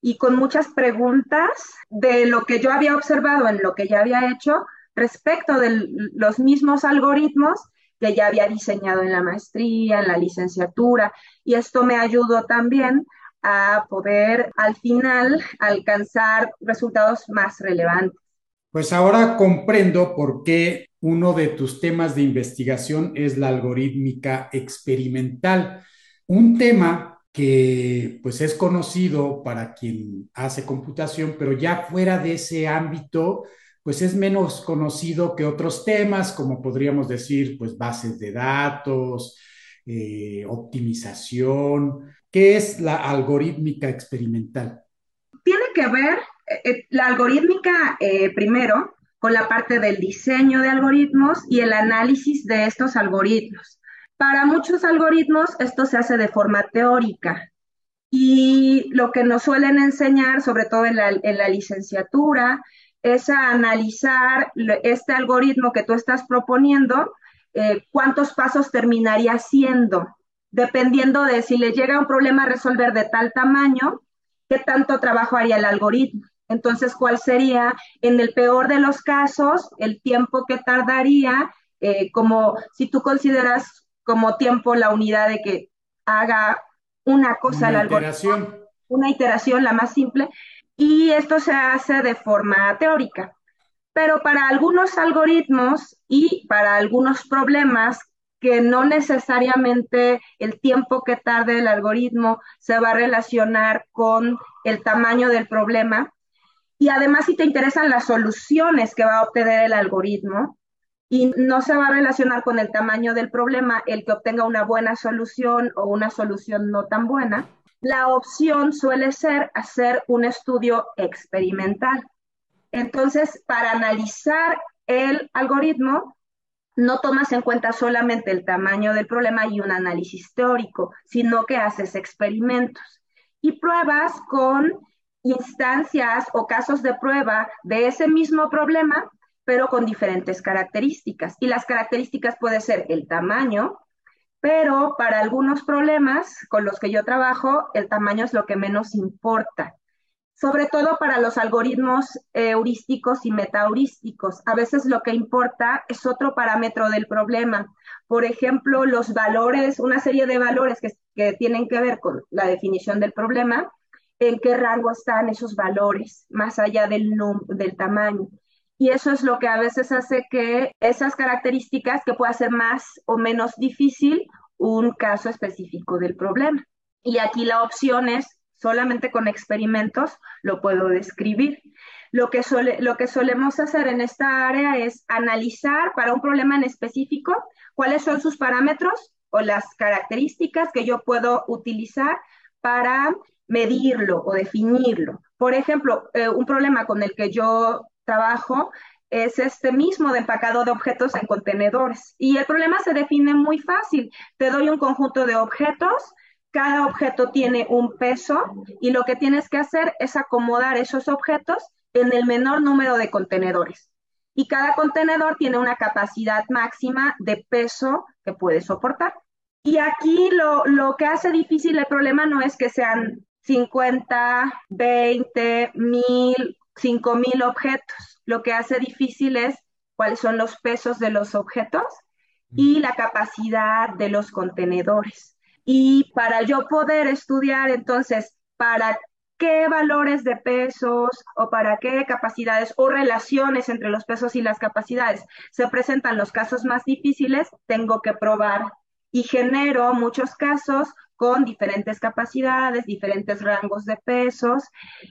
y con muchas preguntas de lo que yo había observado en lo que ya había hecho respecto de los mismos algoritmos que ya había diseñado en la maestría, en la licenciatura, y esto me ayudó también a poder al final alcanzar resultados más relevantes. Pues ahora comprendo por qué uno de tus temas de investigación es la algorítmica experimental, un tema que pues es conocido para quien hace computación, pero ya fuera de ese ámbito, pues es menos conocido que otros temas, como podríamos decir, pues bases de datos, eh, optimización. ¿Qué es la algorítmica experimental? Tiene que ver, eh, eh, la algorítmica primero, con la parte del diseño de algoritmos y el análisis de estos algoritmos. Para muchos algoritmos esto se hace de forma teórica y lo que nos suelen enseñar, sobre todo en la, en la licenciatura, es a analizar este algoritmo que tú estás proponiendo, eh, cuántos pasos terminaría siendo, dependiendo de si le llega un problema a resolver de tal tamaño, qué tanto trabajo haría el algoritmo. Entonces, ¿cuál sería, en el peor de los casos, el tiempo que tardaría, eh, como si tú consideras como tiempo la unidad de que haga una cosa una al iteración. una iteración la más simple, y esto se hace de forma teórica. Pero para algunos algoritmos y para algunos problemas que no necesariamente el tiempo que tarde el algoritmo se va a relacionar con el tamaño del problema, y además, si te interesan las soluciones que va a obtener el algoritmo, y no se va a relacionar con el tamaño del problema el que obtenga una buena solución o una solución no tan buena, la opción suele ser hacer un estudio experimental. Entonces, para analizar el algoritmo, no tomas en cuenta solamente el tamaño del problema y un análisis teórico, sino que haces experimentos y pruebas con instancias o casos de prueba de ese mismo problema, pero con diferentes características. Y las características puede ser el tamaño, pero para algunos problemas con los que yo trabajo, el tamaño es lo que menos importa. sobre todo para los algoritmos heurísticos y metaheurísticos. A veces lo que importa es otro parámetro del problema. Por ejemplo, los valores, una serie de valores que, que tienen que ver con la definición del problema, en qué rango están esos valores, más allá del, del tamaño. Y eso es lo que a veces hace que esas características que pueda ser más o menos difícil un caso específico del problema. Y aquí la opción es solamente con experimentos lo puedo describir. Lo que, lo que solemos hacer en esta área es analizar para un problema en específico cuáles son sus parámetros o las características que yo puedo utilizar para medirlo o definirlo. Por ejemplo, eh, un problema con el que yo trabajo es este mismo de empacado de objetos en contenedores. Y el problema se define muy fácil. Te doy un conjunto de objetos cada objeto tiene un peso y lo que tienes que hacer es acomodar esos objetos en el menor número de contenedores. Y cada contenedor tiene una capacidad máxima de peso que puede soportar. Y aquí lo, lo que hace difícil el problema no es que sean 50, 20, 1000, 5000 objetos. Lo que hace difícil es cuáles son los pesos de los objetos y la capacidad de los contenedores. Y para yo poder estudiar entonces para qué valores de pesos o para qué capacidades o relaciones entre los pesos y las capacidades se presentan los casos más difíciles, tengo que probar y genero muchos casos con diferentes capacidades, diferentes rangos de pesos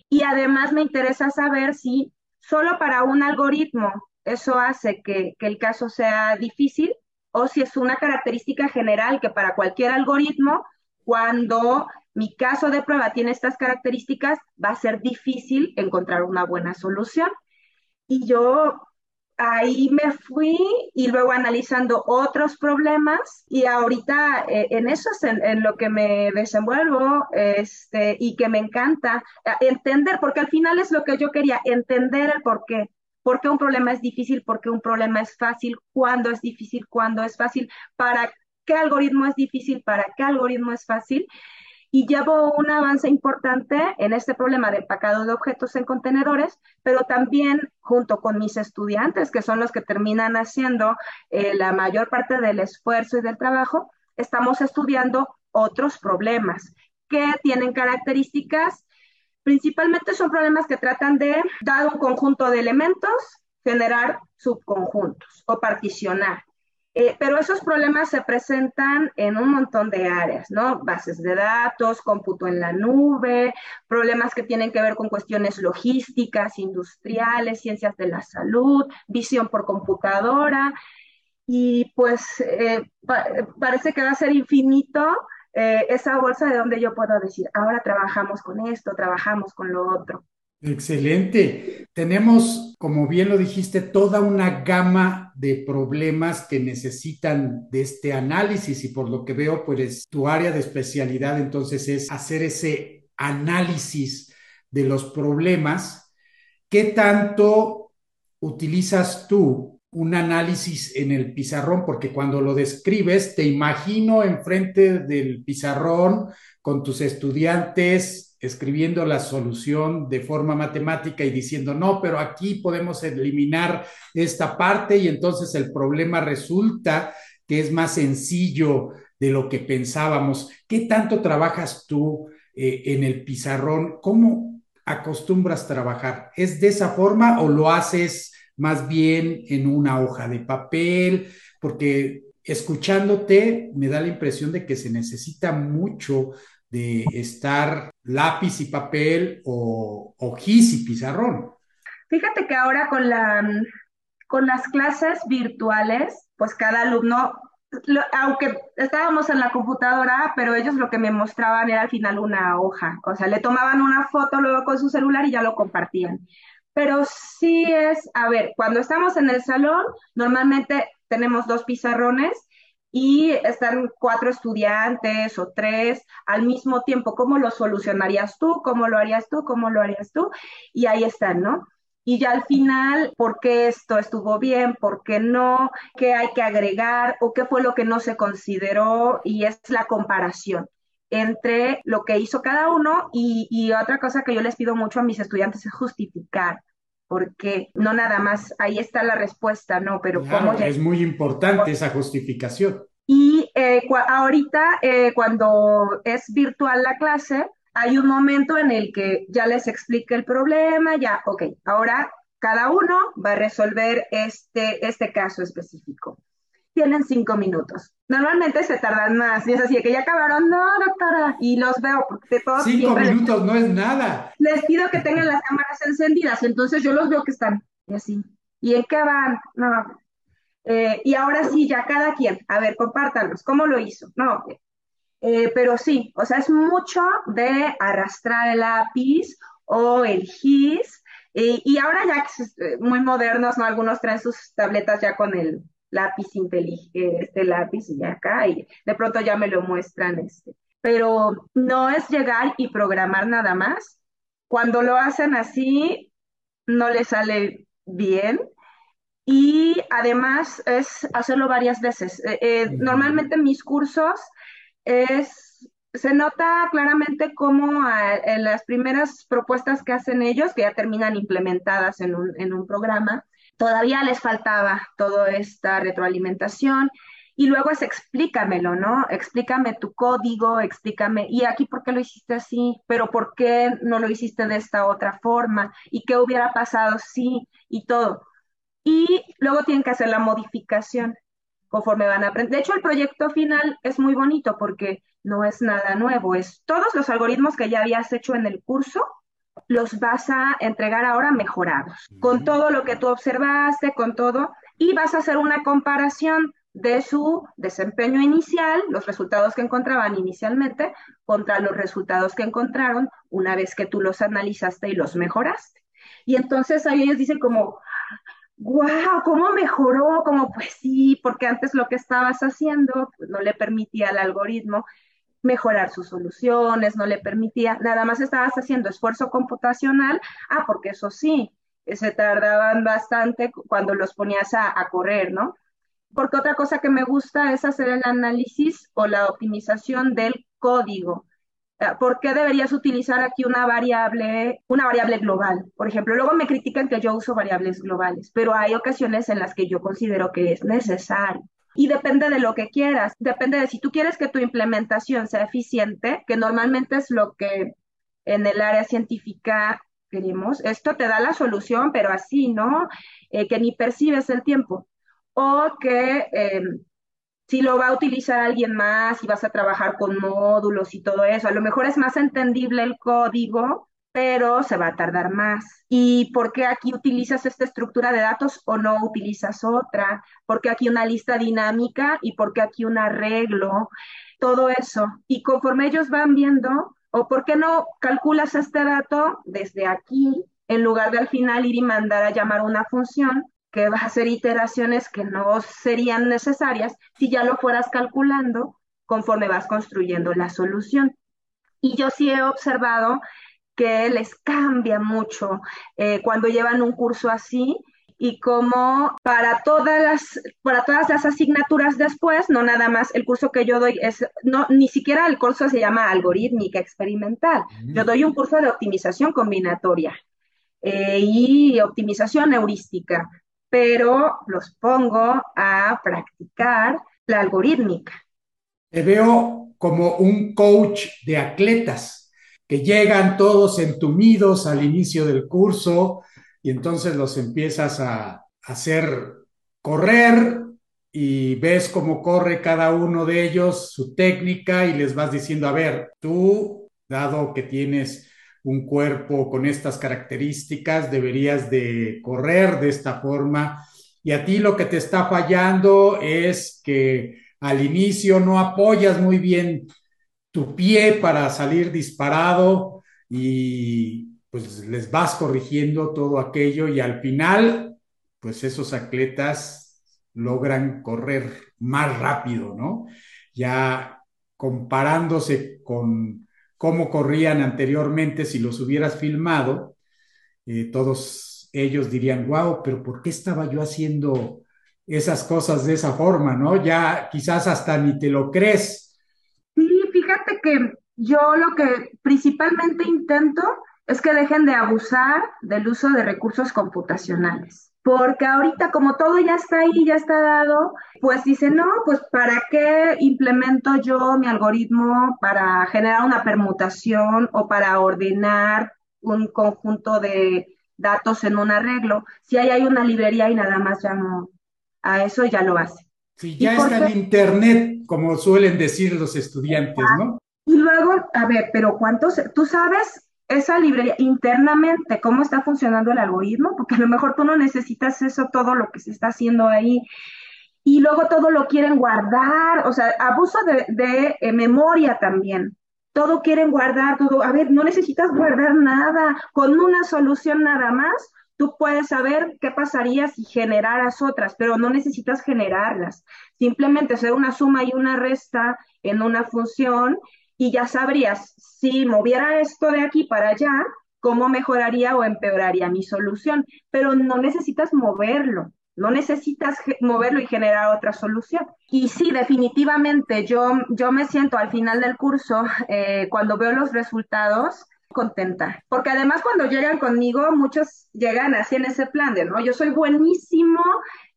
y además me interesa saber si solo para un algoritmo eso hace que, que el caso sea difícil o si es una característica general que para cualquier algoritmo, cuando mi caso de prueba tiene estas características, va a ser difícil encontrar una buena solución. Y yo ahí me fui y luego analizando otros problemas y ahorita eh, en eso es en, lo que me desenvuelvo este, y que me encanta eh, entender, porque al final es lo que yo quería, entender el por qué. Por qué un problema es difícil, por qué un problema es fácil, cuándo es difícil, cuándo es fácil, para qué algoritmo es difícil, para qué algoritmo es fácil. Y llevo un avance importante en este problema de empacado de objetos en contenedores, pero también junto con mis estudiantes, que son los que terminan haciendo eh, la mayor parte del esfuerzo y del trabajo, estamos estudiando otros problemas que tienen características Principalmente son problemas que tratan de, dado un conjunto de elementos, generar subconjuntos o particionar. Eh, pero esos problemas se presentan en un montón de áreas, ¿no? Bases de datos, cómputo en la nube, problemas que tienen que ver con cuestiones logísticas, industriales, ciencias de la salud, visión por computadora. Y pues eh, parece que va a ser infinito eh, esa bolsa de donde yo puedo decir, ahora trabajamos con esto, trabajamos con lo otro. Excelente. Tenemos, como bien lo dijiste, toda una gama de problemas que necesitan de este análisis y por lo que veo, pues tu área de especialidad entonces es hacer ese análisis de los problemas. ¿Qué tanto utilizas tú un análisis en el pizarrón, porque cuando lo describes, te imagino enfrente del pizarrón con tus estudiantes escribiendo la solución de forma matemática y diciendo, no, pero aquí podemos eliminar esta parte y entonces el problema resulta que es más sencillo de lo que pensábamos. ¿Qué tanto trabajas tú eh, en el pizarrón? ¿Cómo acostumbras trabajar? ¿Es de esa forma o lo haces? Más bien en una hoja de papel, porque escuchándote me da la impresión de que se necesita mucho de estar lápiz y papel o, gis y pizarrón. Fíjate que ahora con, la, con las clases virtuales, pues cada alumno, aunque estábamos en la computadora, pero ellos lo que me mostraban era al final una hoja, o sea, le tomaban una foto luego con su celular y ya lo compartían pero sí es, a ver, cuando estamos en el salón, normalmente tenemos dos pizarrones y están cuatro estudiantes o tres al mismo tiempo. ¿Cómo lo solucionarías tú? ¿Cómo lo harías tú? ¿Cómo lo harías tú? Y ahí están, ¿no? Y ya al final, ¿por qué esto estuvo bien? ¿Por qué no? ¿Qué hay que agregar? ¿O qué fue lo que no se consideró? Y es la comparación. Entre lo que hizo cada uno y, y otra cosa que yo les pido mucho a mis estudiantes es justificar porque no nada más ahí está la respuesta, no, pero cómo es muy importante esa justificación. Y eh, ahorita, eh, cuando es virtual la clase, hay un momento en el que ya les explique el problema, ya, ok, ahora cada uno va a resolver este, este caso específico. Tienen cinco minutos. Normalmente se tardan más. Y es así, que ya acabaron, no, doctora. Y los veo, porque todos. Cinco minutos no es nada. Les pido que tengan las cámaras encendidas. Entonces yo los veo que están y así. ¿Y en qué van? No, eh, y ahora sí, ya cada quien, a ver, compártanos, ¿cómo lo hizo? No, eh, pero sí, o sea, es mucho de arrastrar el lápiz o el GIS, y ahora ya que es eh, muy modernos, ¿no? Algunos traen sus tabletas ya con el lápiz inteligente, este lápiz y acá, y de pronto ya me lo muestran, este. Pero no es llegar y programar nada más. Cuando lo hacen así, no le sale bien y además es hacerlo varias veces. Eh, eh, normalmente en mis cursos es, se nota claramente cómo en las primeras propuestas que hacen ellos, que ya terminan implementadas en un, en un programa, todavía les faltaba toda esta retroalimentación. Y luego es explícamelo, ¿no? Explícame tu código, explícame, y aquí por qué lo hiciste así, pero por qué no lo hiciste de esta otra forma, y qué hubiera pasado sí, y todo y luego tienen que hacer la modificación conforme van a aprender. De hecho, el proyecto final es muy bonito porque no es nada nuevo, es todos los algoritmos que ya habías hecho en el curso, los vas a entregar ahora mejorados, con todo lo que tú observaste, con todo, y vas a hacer una comparación de su desempeño inicial, los resultados que encontraban inicialmente, contra los resultados que encontraron una vez que tú los analizaste y los mejoraste. Y entonces ahí ellos dicen como, wow, ¿cómo mejoró? Como pues sí, porque antes lo que estabas haciendo pues, no le permitía al algoritmo mejorar sus soluciones, no le permitía, nada más estabas haciendo esfuerzo computacional, ah, porque eso sí, se tardaban bastante cuando los ponías a, a correr, ¿no? Porque otra cosa que me gusta es hacer el análisis o la optimización del código. Ah, ¿por qué deberías utilizar aquí una variable, una variable global? Por ejemplo, luego me critican que yo uso variables globales, pero hay ocasiones en las que yo considero que es necesario. Y depende de lo que quieras, depende de si tú quieres que tu implementación sea eficiente, que normalmente es lo que en el área científica queremos. Esto te da la solución, pero así, ¿no? Eh, que ni percibes el tiempo. O que em, si lo va a utilizar alguien más y vas a trabajar con módulos y todo eso. A lo mejor es más entendible el código, pero se va a tardar más. ¿Y por qué aquí utilizas esta estructura de datos o no utilizas otra? ¿Por qué aquí una lista dinámica y por qué aquí un arreglo? Todo eso. Y conforme ellos van viendo, o por qué no calculas este dato desde aquí, en lugar de al final ir y mandar a llamar una función, que vas a hacer iteraciones que no serían necesarias si ya lo fueras calculando conforme vas construyendo la solución. Y yo sí he observado que les cambia mucho eh, cuando llevan un curso así y como para todas las para todas las asignaturas después no nada más el curso que yo doy es no ni siquiera el curso se llama algorítmica experimental yo mm. doy un curso de optimización combinatoria eh, y optimización heurística pero los pongo a practicar la algorítmica. Te veo como un coach de atletas que llegan todos entumidos al inicio del curso y entonces los empiezas a hacer correr y ves cómo corre cada uno de ellos, su técnica y les vas diciendo, a ver, tú, dado que tienes un cuerpo con estas características, deberías de correr de esta forma. Y a ti lo que te está fallando es que al inicio no apoyas muy bien tu pie para salir disparado y pues les vas corrigiendo todo aquello y al final, pues esos atletas logran correr más rápido, ¿no? Ya comparándose con cómo corrían anteriormente, si los hubieras filmado, eh, todos ellos dirían, wow, pero ¿por qué estaba yo haciendo esas cosas de esa forma, no? Ya quizás hasta ni te lo crees. Que yo lo que principalmente intento es que dejen de abusar del uso de recursos computacionales. Porque ahorita como todo ya está ahí, ya está dado, pues dicen, no, pues ¿para qué implemento yo mi algoritmo para generar una permutación o para ordenar un conjunto de datos en un arreglo? Si ahí hay una librería y nada más no, a eso ya lo hace. Sí, ya está en Internet, como suelen decir los estudiantes, ¿no? Y luego, a ver, pero ¿cuántos? ¿Tú sabes esa librería internamente cómo está funcionando el algoritmo? Porque a lo mejor tú no necesitas eso, todo lo que se está haciendo ahí. Y luego todo lo quieren guardar, o sea, abuso de, eh, memoria también. Todo quieren guardar, todo. A ver, no necesitas guardar nada. Con una solución nada más, tú puedes saber qué pasaría si generaras otras, pero no necesitas generarlas. Simplemente hacer una suma y una resta en una función y ya sabrías si moviera esto de aquí para allá, cómo mejoraría o empeoraría mi solución, pero no necesitas moverlo. No necesitas moverlo y generar otra solución. Y sí, definitivamente, yo, yo me siento al final del curso, eh, cuando veo los resultados, contenta. Porque además cuando llegan conmigo, muchos llegan así en ese plan de, ¿no? Yo soy buenísimo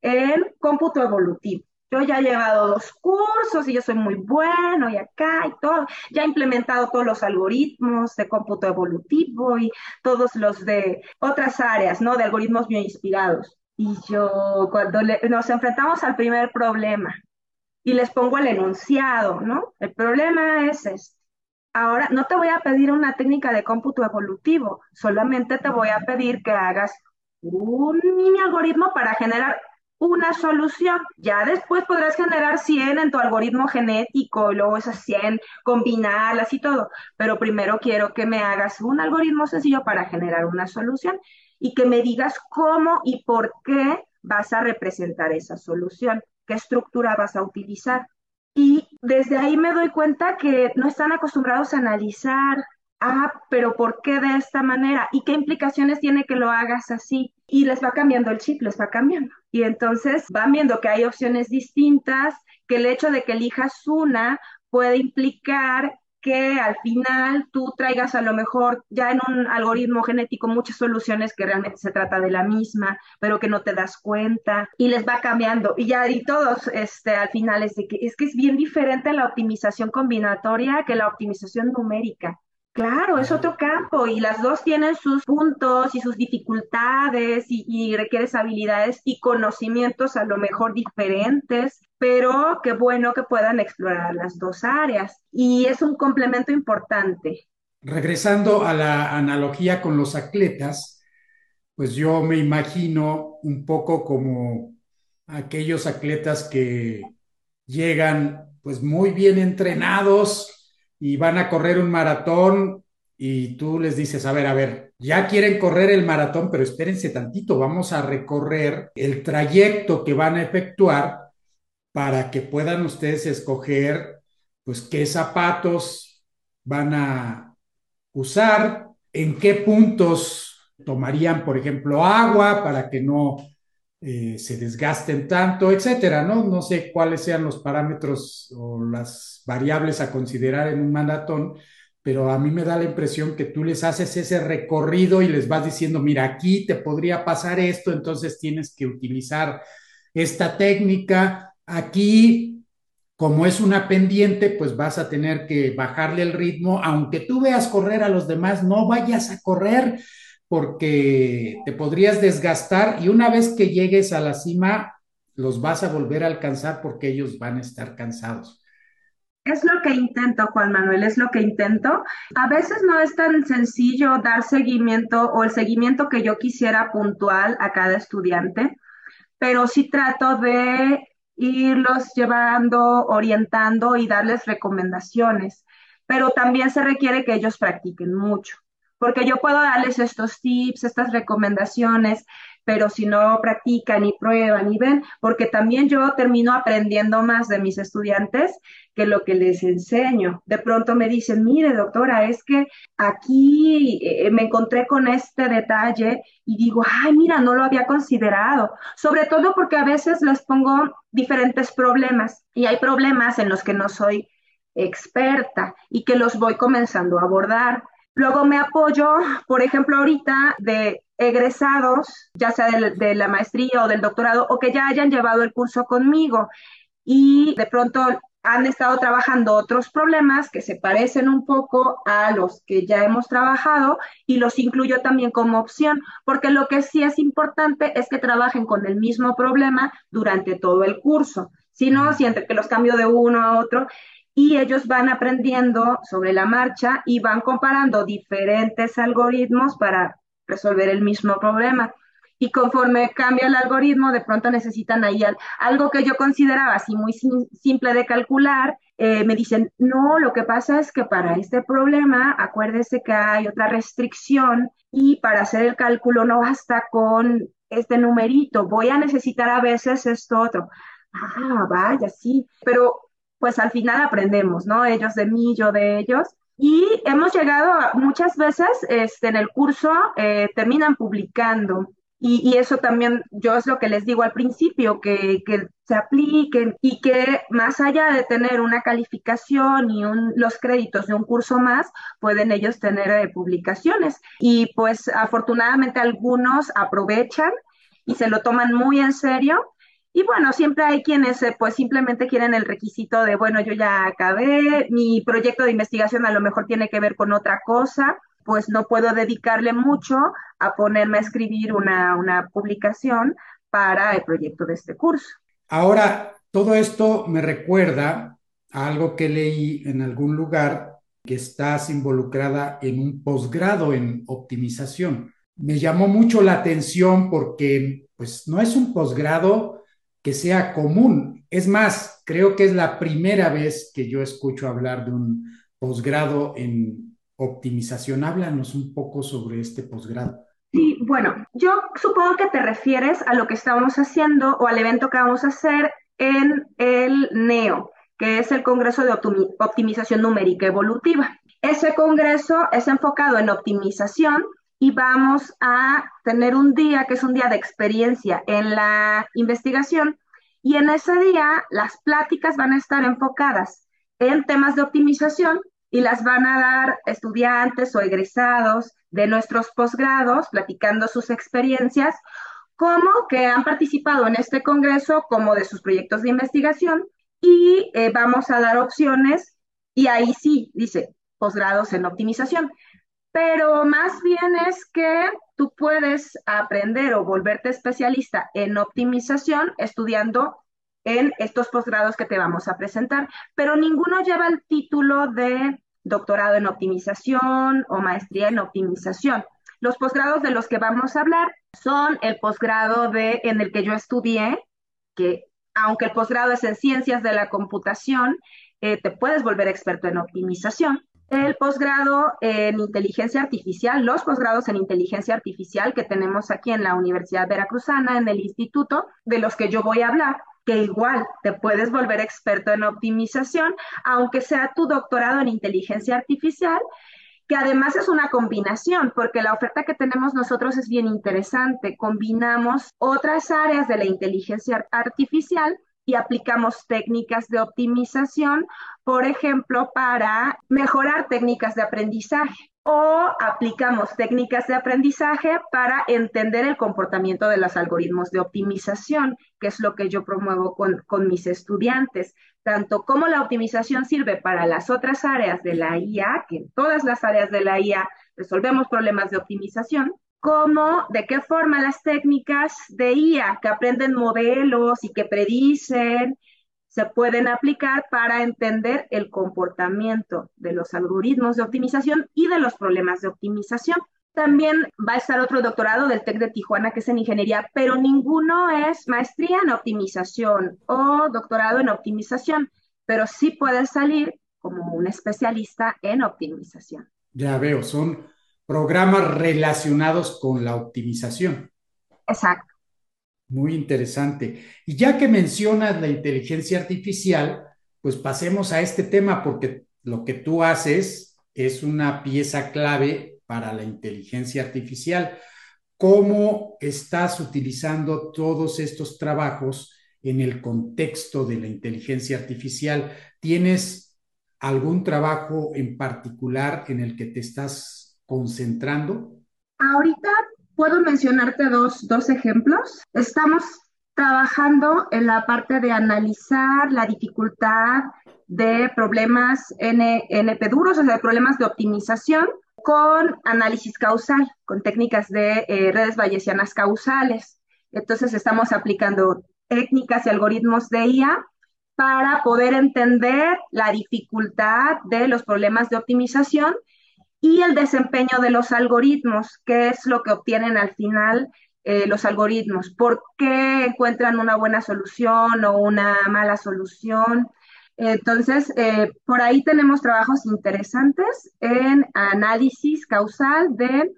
en cómputo evolutivo. Yo ya he llevado dos cursos y yo soy muy bueno y acá y todo. Ya he implementado todos los algoritmos de cómputo evolutivo y todos los de otras áreas, ¿no? De algoritmos bioinspirados. Y yo, cuando nos enfrentamos al primer problema y les pongo el enunciado, ¿no? El problema es este. Ahora, no te voy a pedir una técnica de cómputo evolutivo, solamente te voy a pedir que hagas un mini algoritmo para generar una solución. Ya después podrás generar 100 en tu algoritmo genético, luego esas 100 combinarlas y todo. Pero primero quiero que me hagas un algoritmo sencillo para generar una solución y que me digas cómo y por qué vas a representar esa solución, qué estructura vas a utilizar. Y desde ahí me doy cuenta que no están acostumbrados a analizar, ah, pero ¿por qué de esta manera? ¿Y qué implicaciones tiene que lo hagas así? Y les va cambiando el chip, les va cambiando. Y entonces van viendo que hay opciones distintas, que el hecho de que elijas una puede implicar que al final tú traigas a lo mejor ya en un algoritmo genético muchas soluciones que realmente se trata de la misma, pero que no te das cuenta y les va cambiando. Y ya y todos este, al final es de que es que es bien diferente la optimización combinatoria que la optimización numérica. Claro, es otro campo y las dos tienen sus puntos y sus dificultades y, y, requieres habilidades y conocimientos a lo mejor diferentes, pero qué bueno que puedan explorar las dos áreas y es un complemento importante. Regresando a la analogía con los atletas, pues yo me imagino un poco como aquellos atletas que llegan pues muy bien entrenados, y van a correr un maratón y tú les dices, a ver, a ver, ya quieren correr el maratón, pero espérense tantito, vamos a recorrer el trayecto que van a efectuar para que puedan ustedes escoger, pues, qué zapatos van a usar, en qué puntos tomarían, por ejemplo, agua para que no eh, se desgasten tanto, etcétera, ¿no? No sé cuáles sean los parámetros o las variables a considerar en un maratón, pero a mí me da la impresión que tú les haces ese recorrido y les vas diciendo, mira, aquí te podría pasar esto, entonces tienes que utilizar esta técnica. Aquí, como es una pendiente, pues vas a tener que bajarle el ritmo, aunque tú veas correr a los demás, no vayas a correr porque te podrías desgastar y una vez que llegues a la cima, los vas a volver a alcanzar porque ellos van a estar cansados. Es lo que intento, Juan Manuel, es lo que intento. A veces no es tan sencillo dar seguimiento o el seguimiento que yo quisiera puntual a cada estudiante, pero sí trato de irlos llevando, orientando y darles recomendaciones. Pero también se requiere que ellos practiquen mucho porque yo puedo darles estos tips, estas recomendaciones, pero si no practican y prueban y ven, porque también yo termino aprendiendo más de mis estudiantes que lo que les enseño. De pronto me dicen, mire doctora, es que aquí eh, me encontré con este detalle y digo, ay, mira, no lo había considerado, sobre todo porque a veces les pongo diferentes problemas y hay problemas en los que no soy experta y que los voy comenzando a abordar. Luego me apoyo, por ejemplo, ahorita de egresados, ya sea de, la maestría o del doctorado, o que ya hayan llevado el curso conmigo y de pronto han estado trabajando otros problemas que se parecen un poco a los que ya hemos trabajado y los incluyo también como opción, porque lo que sí es importante es que trabajen con el mismo problema durante todo el curso. Si no, sienten que los cambio de uno a otro y ellos van aprendiendo sobre la marcha y van comparando diferentes algoritmos para resolver el mismo problema y conforme cambia el algoritmo, de pronto necesitan ahí algo que yo consideraba así muy simple de calcular. Eh, me dicen, no, lo que pasa es que para este problema, acuérdese que hay otra restricción y para hacer el cálculo no basta con este numerito, voy a necesitar a veces esto otro. Ah, vaya, sí, pero pues al final aprendemos, ¿no? Ellos de mí, yo de ellos. Y hemos llegado a, muchas veces este, en el curso, eh, terminan publicando y, eso también yo es lo que les digo al principio, que, se apliquen y que más allá de tener una calificación y los créditos de un curso más, pueden ellos tener eh, publicaciones. Y pues afortunadamente algunos aprovechan y se lo toman muy en serio. Y bueno, siempre hay quienes eh, pues simplemente quieren el requisito de, bueno, yo ya acabé, mi proyecto de investigación a lo mejor tiene que ver con otra cosa pues no puedo dedicarle mucho a ponerme a escribir una, una publicación para el proyecto de este curso. Ahora, todo esto me recuerda a algo que leí en algún lugar que estás involucrada en un posgrado en optimización. Me llamó mucho la atención porque pues no es un posgrado que sea común. Es más, creo que es la primera vez que yo escucho hablar de un posgrado en optimización. Háblanos un poco sobre este posgrado. Sí, bueno, yo supongo que te refieres a lo que estamos haciendo o al evento que vamos a hacer en el NEO, que es el Congreso de Optimización Numérica Evolutiva. Ese congreso es enfocado en optimización y vamos a tener un día que es un día de experiencia en la investigación y en ese día las pláticas van a estar enfocadas en temas de optimización y las van a dar estudiantes o egresados de nuestros posgrados, platicando sus experiencias, como que han participado en este congreso, como de sus proyectos de investigación, y eh, vamos a dar opciones, y ahí sí, dice, posgrados en optimización. Pero más bien es que tú puedes aprender o volverte especialista en optimización estudiando en estos posgrados que te vamos a presentar, pero ninguno lleva el título de doctorado en optimización o maestría en optimización. Los posgrados de los que vamos a hablar son el posgrado de en el que yo estudié, que aunque el posgrado es en ciencias de la computación, eh, te puedes volver experto en optimización. El posgrado en inteligencia artificial, los posgrados en inteligencia artificial que tenemos aquí en la Universidad Veracruzana, en el instituto, de los que yo voy a hablar, que igual te puedes volver experto en optimización, aunque sea tu doctorado en inteligencia artificial, que además es una combinación, porque la oferta que tenemos nosotros es bien interesante. Combinamos otras áreas de la inteligencia artificial y aplicamos técnicas de optimización, por ejemplo, para mejorar técnicas de aprendizaje o aplicamos técnicas de aprendizaje para entender el comportamiento de los algoritmos de optimización, que es lo que yo promuevo con, con, mis estudiantes, tanto como la optimización sirve para las otras áreas de la IA, que en todas las áreas de la IA resolvemos problemas de optimización, como de qué forma las técnicas de IA que aprenden modelos y que predicen se pueden aplicar para entender el comportamiento de los algoritmos de optimización y de los problemas de optimización. También va a estar otro doctorado del TEC de Tijuana que es en ingeniería, pero ninguno es maestría en optimización o doctorado en optimización, pero sí puede salir como un especialista en optimización. Ya veo, son programas relacionados con la optimización. Exacto. Muy interesante. Y ya que mencionas la inteligencia artificial, pues pasemos a este tema porque lo que tú haces es una pieza clave para la inteligencia artificial. ¿Cómo estás utilizando todos estos trabajos en el contexto de la inteligencia artificial? ¿Tienes algún trabajo en particular en el que te estás concentrando? Ahorita puedo mencionarte dos, dos ejemplos. Estamos trabajando en la parte de analizar la dificultad de problemas NP duros, o sea, de problemas de optimización con análisis causal, con técnicas de eh, redes bayesianas causales. Entonces estamos aplicando técnicas y algoritmos de IA para poder entender la dificultad de los problemas de optimización y el desempeño de los algoritmos, qué es lo que obtienen al final eh, los algoritmos, por qué encuentran una buena solución o una mala solución. Entonces, eh, por ahí tenemos trabajos interesantes en análisis causal de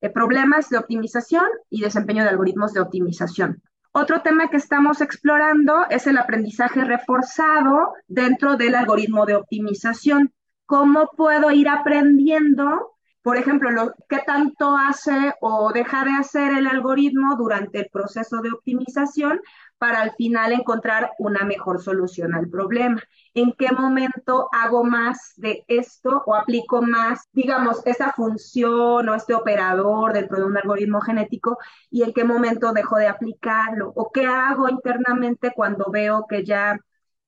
eh, problemas de optimización y desempeño de algoritmos de optimización. Otro tema que estamos explorando es el aprendizaje reforzado dentro del algoritmo de optimización. ¿Cómo puedo ir aprendiendo por ejemplo, lo, qué tanto hace o deja de hacer el algoritmo durante el proceso de optimización para al final encontrar una mejor solución al problema. ¿En qué momento hago más de esto o aplico más, digamos, esa función o este operador dentro de un algoritmo genético y en qué momento dejo de aplicarlo? ¿O qué hago internamente cuando veo que ya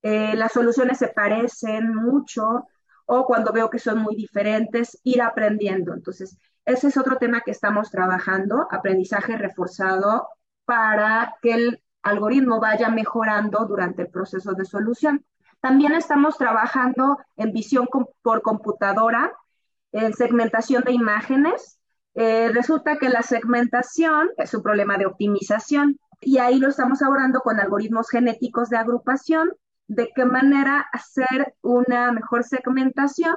eh, las soluciones se parecen mucho o cuando veo que son muy diferentes, ir aprendiendo. Entonces, ese es otro tema que estamos trabajando, aprendizaje reforzado para que el algoritmo vaya mejorando durante el proceso de solución. También estamos trabajando en visión por computadora, en segmentación de imágenes. Eh, resulta que la segmentación es un problema de optimización y ahí lo estamos abordando con algoritmos genéticos de agrupación de qué manera hacer una mejor segmentación.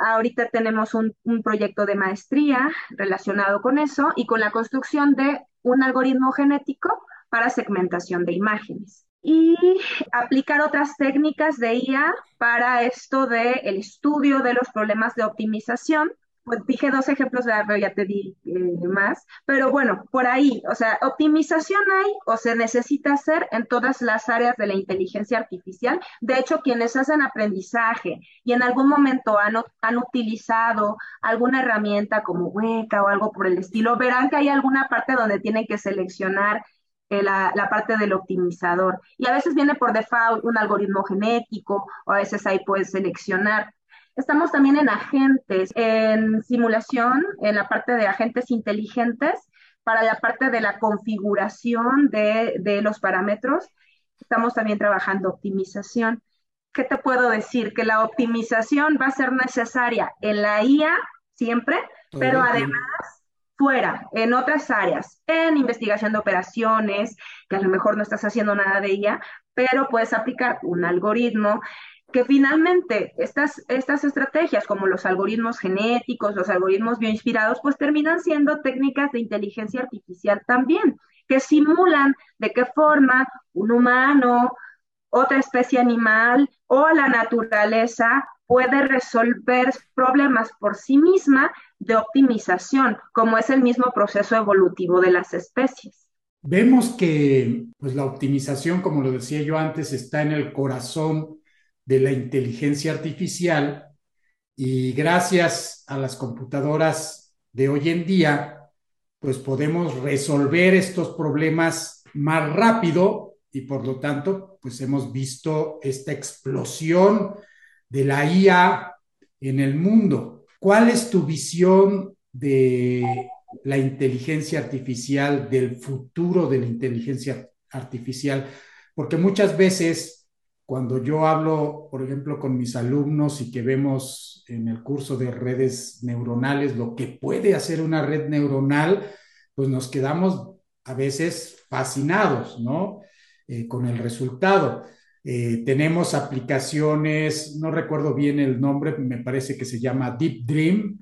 Ahorita tenemos un, proyecto de maestría relacionado con eso y con la construcción de un algoritmo genético para segmentación de imágenes. Y aplicar otras técnicas de IA para esto del el estudio de los problemas de optimización pues dije dos ejemplos, pero ya te di eh, más, pero bueno, por ahí, o sea, optimización hay o se necesita hacer en todas las áreas de la inteligencia artificial. De hecho, quienes hacen aprendizaje y en algún momento han, han utilizado alguna herramienta como Weka o algo por el estilo, verán que hay alguna parte donde tienen que seleccionar eh, la, la, parte del optimizador. Y a veces viene por default un algoritmo genético, o a veces ahí puedes seleccionar. Estamos también en agentes, en simulación, en la parte de agentes inteligentes, para la parte de la configuración de, de los parámetros. Estamos también trabajando optimización. ¿Qué te puedo decir? Que la optimización va a ser necesaria en la IA siempre, pero además fuera, en otras áreas, en investigación de operaciones, que a lo mejor no estás haciendo nada de ella, pero puedes aplicar un algoritmo que finalmente estas, estas estrategias como los algoritmos genéticos, los algoritmos bioinspirados, pues terminan siendo técnicas de inteligencia artificial también, que simulan de qué forma un humano, otra especie animal o la naturaleza puede resolver problemas por sí misma de optimización, como es el mismo proceso evolutivo de las especies. Vemos que pues, la optimización, como lo decía yo antes, está en el corazón de la inteligencia artificial y gracias a las computadoras de hoy en día, pues podemos resolver estos problemas más rápido y por lo tanto, pues hemos visto esta explosión de la IA en el mundo. ¿Cuál es tu visión de la inteligencia artificial, del futuro de la inteligencia artificial? Porque muchas veces cuando yo hablo, por ejemplo, con mis alumnos y que vemos en el curso de redes neuronales lo que puede hacer una red neuronal, pues nos quedamos a veces fascinados, ¿no? Eh, con el resultado. Eh, tenemos aplicaciones, no recuerdo bien el nombre, me parece que se llama Deep Dream,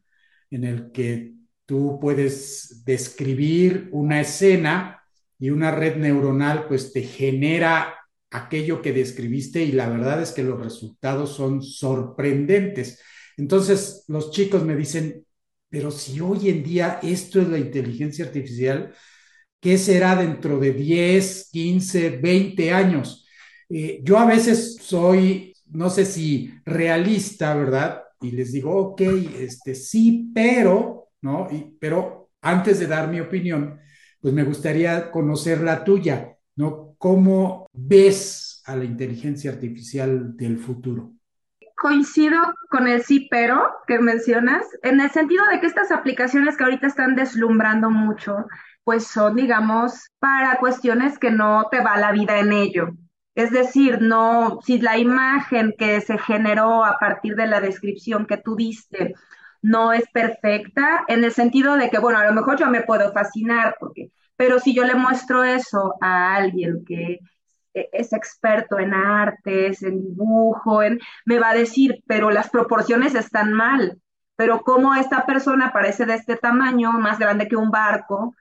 en el que tú puedes describir una escena y una red neuronal pues te genera aquello que describiste y la verdad es que los resultados son sorprendentes. Entonces, los chicos me dicen, pero si hoy en día esto es la inteligencia artificial, ¿qué será dentro de 10, 15, 20 años? Eh, yo a veces soy no sé si realista, ¿verdad? Y les digo, ok, este sí, pero, ¿no? Y, pero antes de dar mi opinión, pues me gustaría conocer la tuya, ¿no? ¿Cómo ves a la inteligencia artificial del futuro? Coincido con el sí, pero que mencionas, en el sentido de que estas aplicaciones que ahorita están deslumbrando mucho, pues son, digamos, para cuestiones que no te va la vida en ello. Es decir, no, si la imagen que se generó a partir de la descripción que tú diste no es perfecta, en el sentido de que, bueno, a lo mejor yo me puedo fascinar, porque, pero si yo le muestro eso a alguien que e, es experto en artes, en dibujo, me va a decir, pero las proporciones están mal, pero cómo esta persona parece de este tamaño, más grande que un barco,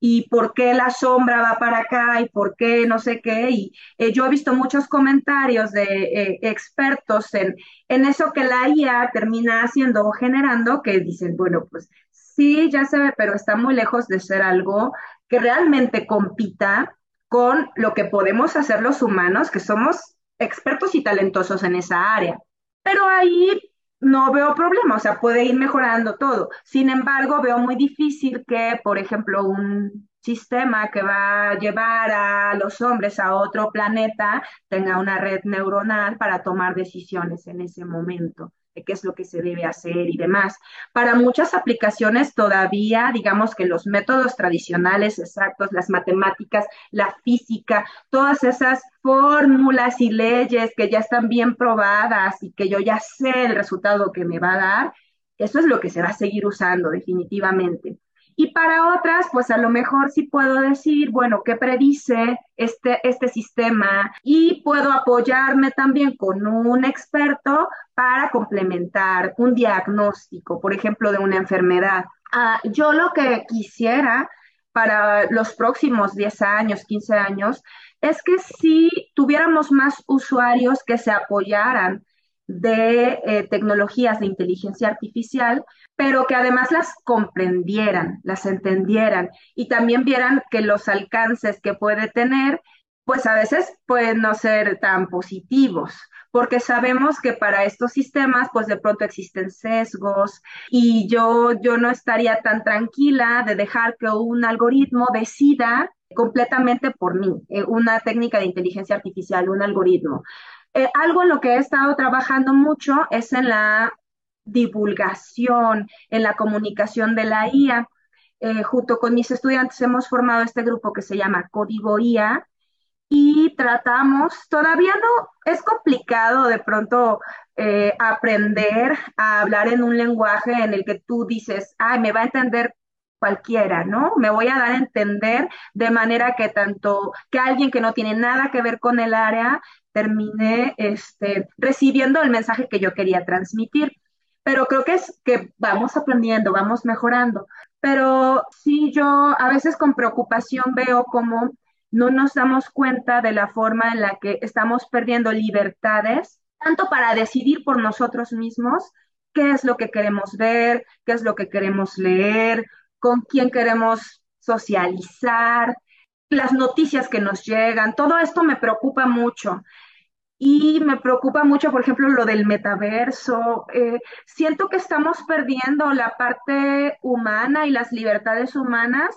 y por qué la sombra va para acá y por qué no sé qué. Y eh, yo he visto muchos comentarios de eh, expertos en, en eso que la IA termina haciendo o generando, que dicen, bueno, pues sí, ya se ve, pero está muy lejos de ser algo que realmente compita con lo que podemos hacer los humanos, que somos expertos y talentosos en esa área. Pero ahí no veo problema, o sea, puede ir mejorando todo. Sin embargo, veo muy difícil que, por ejemplo, un sistema que va a llevar a los hombres a otro planeta tenga una red neuronal para tomar decisiones en ese momento qué es lo que se debe hacer y demás. Para muchas aplicaciones todavía, digamos que los métodos tradicionales exactos, las matemáticas, la física, todas esas fórmulas y leyes que ya están bien probadas y que yo ya sé el resultado que me va a dar, eso es lo que se va a seguir usando definitivamente. Y para otras, pues a lo mejor sí puedo decir, bueno, ¿qué predice este, este sistema? Y puedo apoyarme también con un experto para complementar un diagnóstico, por ejemplo, de una enfermedad. Ah, yo lo que quisiera para los próximos 10 años, 15 años, es que si tuviéramos más usuarios que se apoyaran de eh, tecnologías de inteligencia artificial, pero que además las comprendieran, las entendieran y también vieran que los alcances que puede tener, pues a veces pueden no ser tan positivos, porque sabemos que para estos sistemas, pues de pronto existen sesgos y yo, yo no estaría tan tranquila de dejar que un algoritmo decida completamente por mí, eh, una técnica de inteligencia artificial, un algoritmo. Eh, algo en lo que he estado trabajando mucho es en la divulgación, en la comunicación de la IA. Eh, junto con mis estudiantes hemos formado este grupo que se llama Código IA y tratamos, todavía no, es complicado de pronto eh, aprender a hablar en un lenguaje en el que tú dices, ay, me va a entender cualquiera, ¿no? Me voy a dar a entender de manera que tanto que alguien que no tiene nada que ver con el área termine este, recibiendo el mensaje que yo quería transmitir. Pero creo que es que vamos aprendiendo, vamos mejorando. Pero sí, yo a veces con preocupación veo cómo no nos damos cuenta de la forma en la que estamos perdiendo libertades, tanto para decidir por nosotros mismos qué es lo que queremos ver, qué es lo que queremos leer, con quién queremos socializar, las noticias que nos llegan, todo esto me preocupa mucho. Y me preocupa mucho, por ejemplo, lo del metaverso. Eh, siento que estamos perdiendo la parte humana y las libertades humanas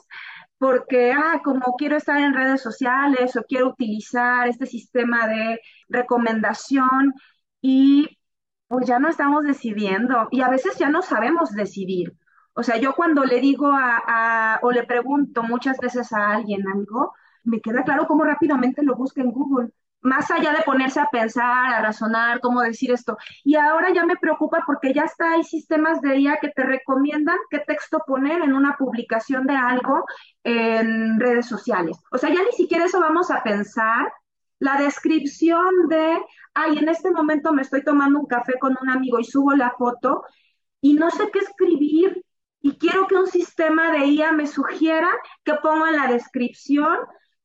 porque, ah, como quiero estar en redes sociales o quiero utilizar este sistema de recomendación y pues ya no estamos decidiendo y a veces ya no sabemos decidir. O sea, yo cuando le digo a, o le pregunto muchas veces a alguien algo, me queda claro cómo rápidamente lo busca en Google, más allá de ponerse a pensar, a razonar, cómo decir esto. Y ahora ya me preocupa porque ya está, hay sistemas de IA que te recomiendan qué texto poner en una publicación de algo en redes sociales. O sea, ya ni siquiera eso vamos a pensar. La descripción de, ay, en este momento me estoy tomando un café con un amigo y subo la foto y no sé qué escribir y quiero que un sistema de IA me sugiera que pongo en la descripción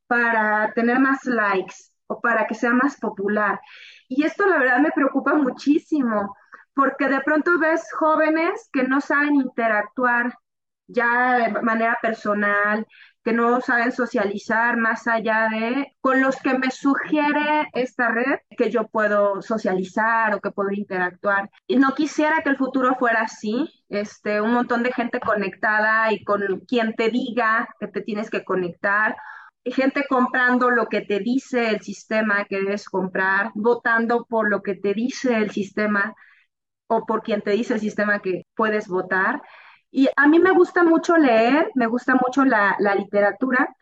para tener más likes para que sea más popular. Y esto la verdad me preocupa muchísimo, porque de pronto ves jóvenes que no saben interactuar ya de manera personal, que no saben socializar más allá de con los que me sugiere esta red que yo puedo socializar o que puedo interactuar. Y no quisiera que el futuro fuera así, este, un montón de gente conectada y con quien te diga que te tienes que conectar gente comprando lo que te dice el sistema que debes comprar, votando por lo que te dice el sistema o por quien te dice el sistema que puedes votar. Y a mí me gusta mucho leer, me gusta mucho la, literatura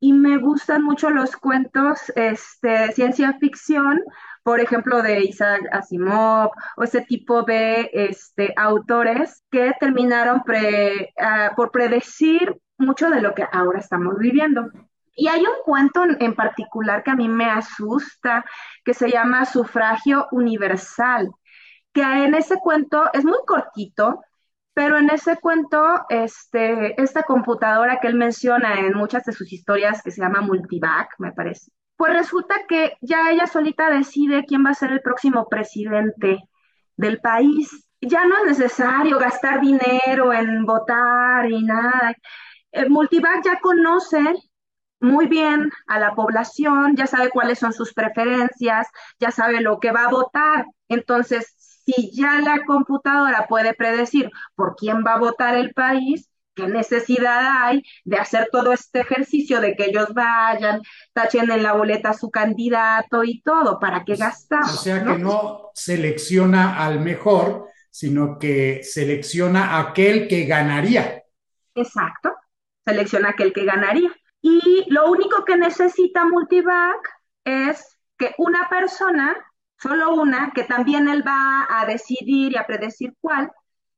y me gustan mucho los cuentos este, ciencia ficción, por ejemplo, de Isaac Asimov o ese tipo de este, autores que terminaron pre, uh, por predecir mucho de lo que ahora estamos viviendo. Y hay un cuento en particular que a mí me asusta, que se llama Sufragio Universal, que en ese cuento es muy cortito, pero en ese cuento, este, esta computadora que él menciona en muchas de sus historias, que se llama Multivac, me parece, pues resulta que ya ella solita decide quién va a ser el próximo presidente del país. Ya no es necesario gastar dinero en votar y nada. Eh, Multivac ya conoce muy bien a la población, ya sabe cuáles son sus preferencias, ya sabe lo que va a votar. Entonces, si ya la computadora puede predecir por quién va a votar el país, ¿qué necesidad hay de hacer todo este ejercicio de que ellos vayan, tachen en la boleta a su candidato y todo? ¿Para qué gastar? O sea que no selecciona al mejor, sino que selecciona aquel que ganaría. Exacto, selecciona aquel que ganaría. Y lo único que necesita Multivac es que una persona, solo una, que también él va a decidir y a predecir cuál,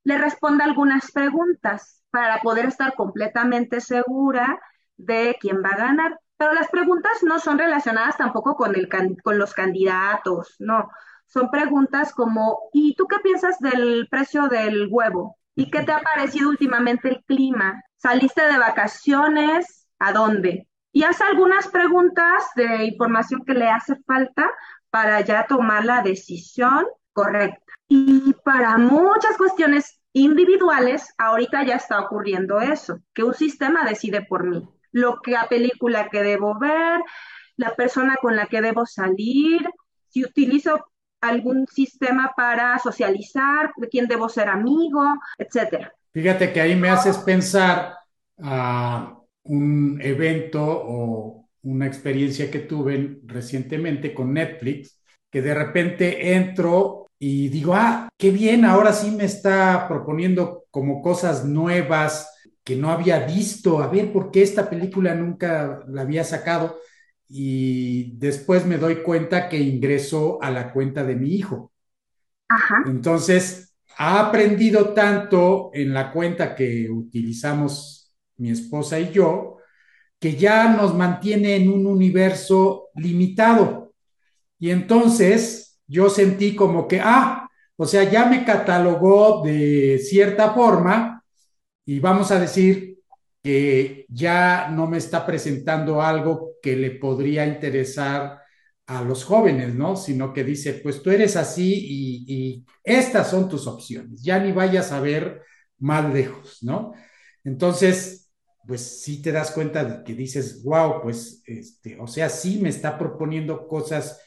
le responda algunas preguntas para poder estar completamente segura de quién va a ganar. Pero las preguntas no son relacionadas tampoco con, el, con los candidatos, no. Son preguntas como, ¿y tú qué piensas del precio del huevo? ¿Y qué te ha parecido últimamente el clima? ¿Saliste de vacaciones? A dónde. Y hace algunas preguntas de información que le hace falta para ya tomar la decisión correcta. Y para muchas cuestiones individuales, ahorita ya está ocurriendo eso, que un sistema decide por mí. Lo que la película que debo ver, la persona con la que debo salir, si utilizo algún sistema para socializar, de quién debo ser amigo, etcétera. Fíjate que ahí me haces pensar a un evento o una experiencia que tuve recientemente con Netflix, que de repente entro y digo, ah, qué bien, ahora sí me está proponiendo como cosas nuevas que no había visto, a ver, ¿por qué esta película nunca la había sacado? Y después me doy cuenta que ingresó a la cuenta de mi hijo. Entonces, ha aprendido tanto en la cuenta que utilizamos mi esposa y yo, que ya nos mantiene en un universo limitado. Y entonces yo sentí como que, ah, o sea, ya me catalogó de cierta forma y vamos a decir que ya no me está presentando algo que le podría interesar a los jóvenes, ¿no? Sino que dice, pues tú eres así y, y estas son tus opciones, ya ni vayas a ver más lejos, ¿no? Entonces, pues sí te das cuenta de que dices, wow, pues, este, o sea, sí me está proponiendo cosas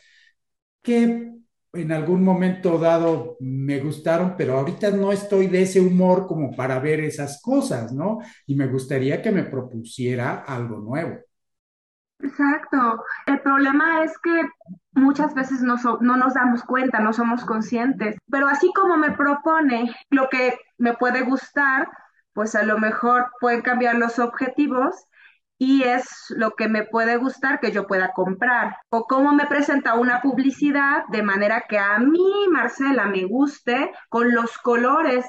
que en algún momento dado me gustaron, pero ahorita no estoy de ese humor como para ver esas cosas, ¿no? Y me gustaría que me propusiera algo nuevo. Exacto. El problema es que muchas veces no, no nos damos cuenta, no somos conscientes, pero así como me propone lo que me puede gustar, pues a lo mejor pueden cambiar los objetivos y es lo que me puede gustar que yo pueda comprar. O cómo me presenta una publicidad de manera que a mí, Marcela, me guste, con los colores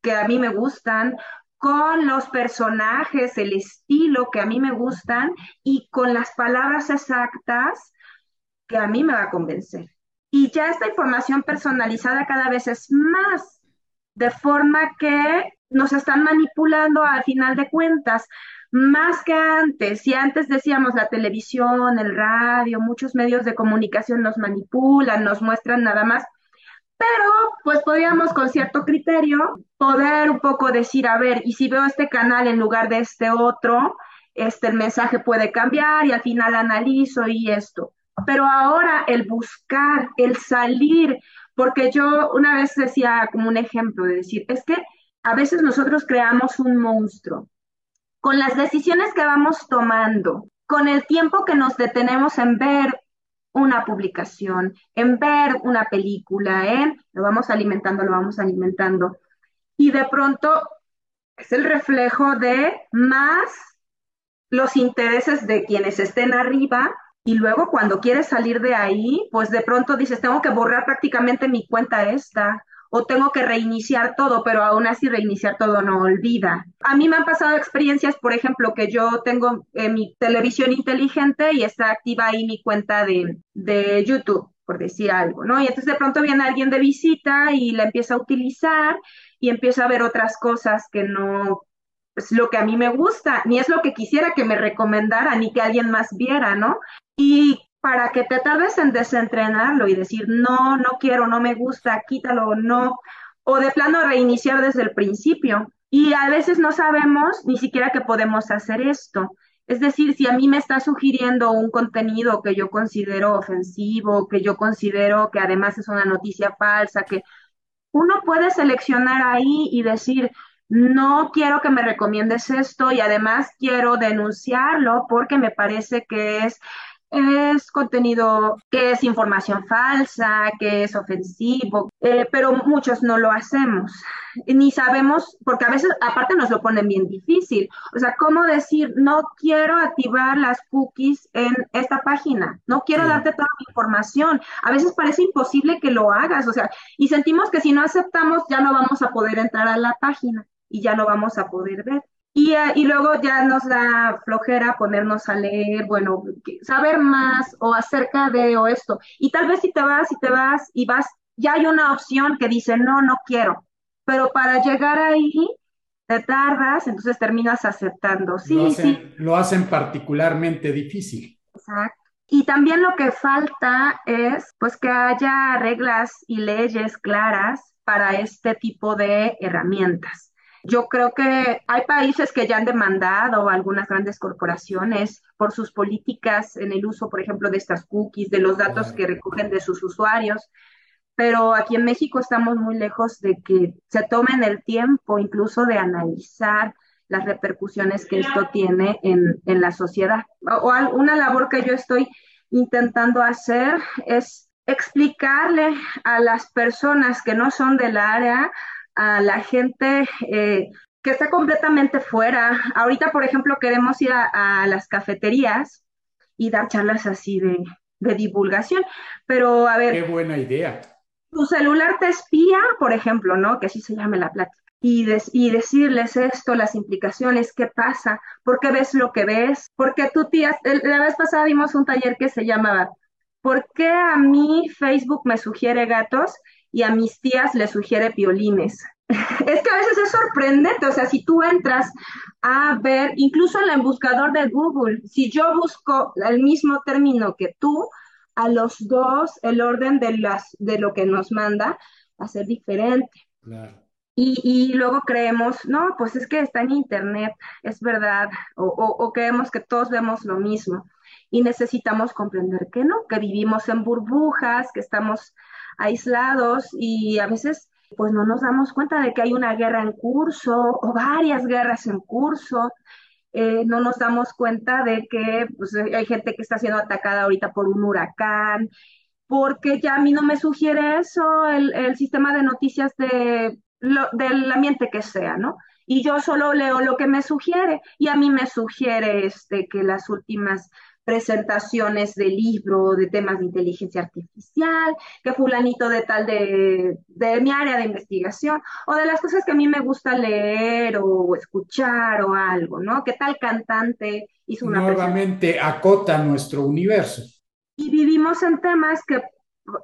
que a mí me gustan, con los personajes, el estilo que a mí me gustan y con las palabras exactas que a mí me va a convencer. Y ya esta información personalizada cada vez es más, de forma que nos están manipulando al final de cuentas, más que antes. Si antes decíamos la televisión, el radio, muchos medios de comunicación nos manipulan, nos muestran nada más pero pues podríamos con cierto criterio poder un poco decir, a ver, y si veo este canal en lugar de este otro, este el mensaje puede cambiar y al final analizo y esto. Pero ahora el buscar, el salir, porque yo una vez decía como un ejemplo de decir, es que a veces nosotros creamos un monstruo con las decisiones que vamos tomando, con el tiempo que nos detenemos en ver una publicación, en ver una película, en lo vamos alimentando, lo vamos alimentando. Y de pronto es el reflejo de más los intereses de quienes estén arriba y luego cuando quieres salir de ahí, pues de pronto dices, tengo que borrar prácticamente mi cuenta esta o tengo que reiniciar todo, pero aún así reiniciar todo no olvida. A mí me han pasado experiencias, por ejemplo, que yo tengo eh, mi televisión inteligente y está activa ahí mi cuenta de, de YouTube, por decir algo, ¿no? Y entonces de pronto viene alguien de visita y la empieza a utilizar y empieza a ver otras cosas que no es lo que a mí me gusta, ni es lo que quisiera que me recomendara, ni que alguien más viera, ¿no? Y para que te tardes en desentrenarlo y decir, no, no quiero, no me gusta, quítalo, no, o de plano reiniciar desde el principio. Y a veces no sabemos ni siquiera que podemos hacer esto. Es decir, si a mí me está sugiriendo un contenido que yo considero ofensivo, que yo considero que además es una noticia falsa, que uno puede seleccionar ahí y decir, no quiero que me recomiendes esto y además quiero denunciarlo porque me parece que es es contenido que es información falsa, que es ofensivo, eh, pero muchos no lo hacemos. Ni sabemos, porque a veces aparte nos lo ponen bien difícil. O sea, ¿cómo decir, no quiero activar las cookies en esta página? No quiero darte toda la información. A veces parece imposible que lo hagas, o sea, y sentimos que si no aceptamos ya no vamos a poder entrar a la página y ya no vamos a poder ver. Y, eh, y, luego ya nos da flojera ponernos a leer, bueno, saber más o acerca de o esto. Y tal vez si te vas y te vas y vas, ya hay una opción que dice, no, no quiero. Pero para llegar ahí, te tardas, entonces terminas aceptando. Sí, lo hacen, sí. Lo hacen particularmente difícil. Exacto. Y también lo que falta es, pues, que haya reglas y leyes claras para este tipo de herramientas yo creo que hay países que ya han demandado algunas grandes corporaciones por sus políticas en el uso, por ejemplo, de estas cookies, de los datos que recogen de sus usuarios, pero aquí en México estamos muy lejos de que se tomen el tiempo incluso de analizar las repercusiones que esto tiene en, en la sociedad. O, o una labor que yo estoy intentando hacer es explicarle a las personas que no son del área a la gente eh, que está completamente fuera. Ahorita, por ejemplo, queremos ir a, las cafeterías y dar charlas así de, divulgación, pero a ver. Qué buena idea. Tu celular te espía, por ejemplo, ¿no? Que así se llame la plática. Y, y, decirles esto, las implicaciones, qué pasa, por qué ves lo que ves, porque tú tía, la vez pasada vimos un taller que se llamaba ¿Por qué a mí Facebook me sugiere gatos y a mis tías les sugiere piolines. es que a veces es sorprendente, o sea, si tú entras a ver, incluso en el buscador de Google, si yo busco el mismo término que tú, a los dos el orden de, las, de lo que nos manda va a ser diferente. Claro. Y, y, luego creemos, no, pues es que está en internet, es verdad, o, o creemos que todos vemos lo mismo y necesitamos comprender que no, que vivimos en burbujas, que estamos aislados y a veces pues no nos damos cuenta de que hay una guerra en curso o varias guerras en curso. Eh, no nos damos cuenta de que pues, hay gente que está siendo atacada ahorita por un huracán, porque ya a mí no me sugiere eso el, sistema de noticias de lo, del ambiente que sea, ¿no? Y yo solo leo lo que me sugiere y a mí me sugiere este, que las últimas presentaciones de libro, de temas de inteligencia artificial, que fulanito de tal de, de, mi área de investigación, o de las cosas que a mí me gusta leer o escuchar o algo, ¿no? Que tal cantante hizo una... Nuevamente acota nuestro universo. Y vivimos en temas que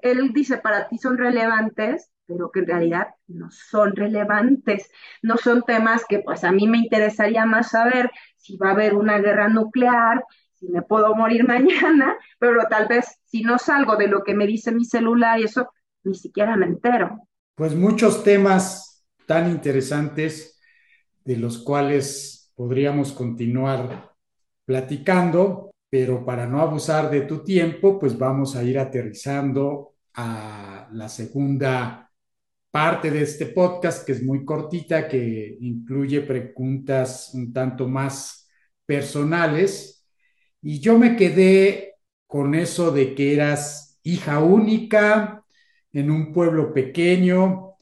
él dice para ti son relevantes, pero que en realidad no son relevantes, no son temas que pues a mí me interesaría más saber si va a haber una guerra nuclear, si me puedo morir mañana, pero tal vez si no salgo de lo que me dice mi celular y eso, ni siquiera me entero. Pues muchos temas tan interesantes de los cuales podríamos continuar platicando, pero para no abusar de tu tiempo, pues vamos a ir aterrizando a la segunda parte de este podcast, que es muy cortita, que incluye preguntas un tanto más personales. Y yo me quedé con eso de que eras hija única en un pueblo pequeño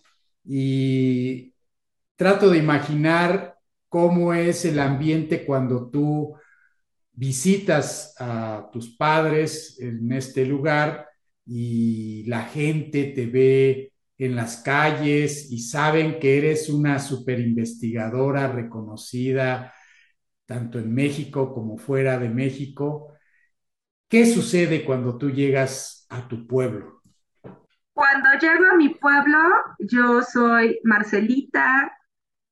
y trato de imaginar cómo es el ambiente cuando tú visitas a tus padres en este lugar y la gente te ve en las calles y saben que eres una super investigadora reconocida tanto en México como fuera de México. ¿Qué sucede cuando tú llegas a tu pueblo? Cuando llego a mi pueblo, yo soy Marcelita,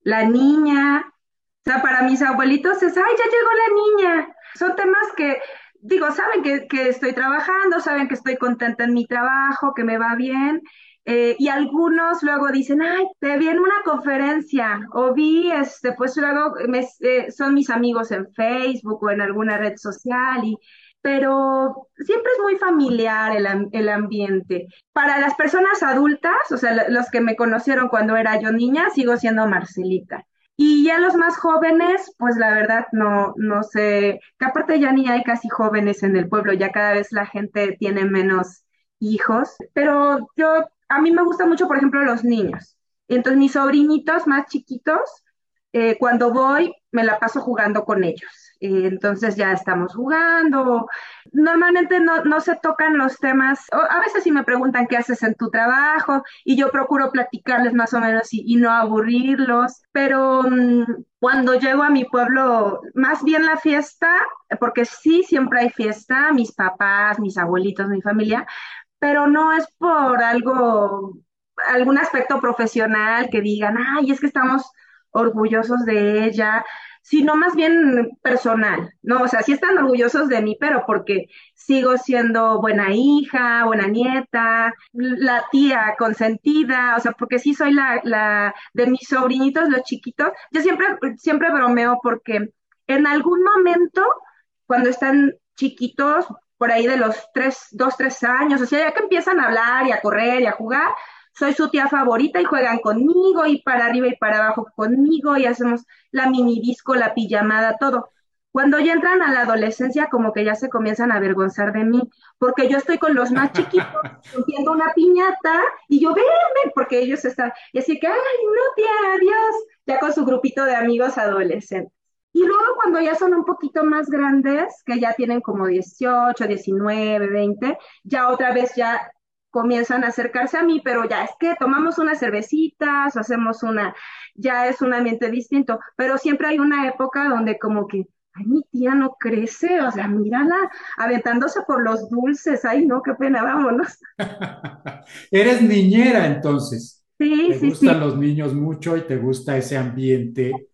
la niña. O sea, para mis abuelitos es, ay, ya llegó la niña. Son temas que, digo, saben que, que estoy trabajando, saben que estoy contenta en mi trabajo, que me va bien. Eh, y algunos luego dicen, ay, te vi en una conferencia o vi, este, pues luego me, eh, son mis amigos en Facebook o en alguna red social y pero siempre es muy familiar el, el, ambiente. Para las personas adultas, o sea, los que me conocieron cuando era yo niña, sigo siendo Marcelita. Y ya los más jóvenes, pues la verdad no, no sé, que aparte ya ni hay casi jóvenes en el pueblo, ya cada vez la gente tiene menos hijos, pero yo, a mí me gusta mucho, por ejemplo, los niños. Entonces mis sobrinitos más chiquitos, eh, cuando voy, me la paso jugando con ellos entonces ya estamos jugando. Normalmente no, no, se tocan los temas, a veces sí me preguntan qué haces en tu trabajo y yo procuro platicarles más o menos y, no aburrirlos, pero mm, cuando llego a mi pueblo, más bien la fiesta, porque sí, siempre hay fiesta, mis papás, mis abuelitos, mi familia, pero no es por algo, algún aspecto profesional que digan, ay, es que estamos orgullosos de ella sino más bien personal, ¿no? O sea, sí están orgullosos de mí, pero porque sigo siendo buena hija, buena nieta, la tía consentida, o sea, porque sí soy la, la de mis sobrinitos, los chiquitos. Yo siempre, siempre bromeo porque en algún momento, cuando están chiquitos, por ahí de los tres, dos, tres años, o sea, ya que empiezan a hablar y a correr y a jugar, soy su tía favorita y juegan conmigo y para arriba y para abajo conmigo y hacemos la mini disco, la pijamada, todo. Cuando ya entran a la adolescencia, como que ya se comienzan a avergonzar de mí, porque yo estoy con los más chiquitos, rompiendo una piñata, y yo, ven, ven, porque ellos están, y así que, ay, no, tía, adiós, ya con su grupito de amigos adolescentes. Y luego cuando ya son un poquito más grandes, que ya tienen como 18, 19, 20, ya otra vez ya comienzan a acercarse a mí, pero ya es que tomamos unas cervecitas hacemos una, ya es un ambiente distinto, pero siempre hay una época donde como que, ay, mi tía no crece, o sea, mírala aventándose por los dulces, ay, no, qué pena, vámonos. Eres niñera entonces. Sí, te sí, gustan los niños mucho y te gusta ese ambiente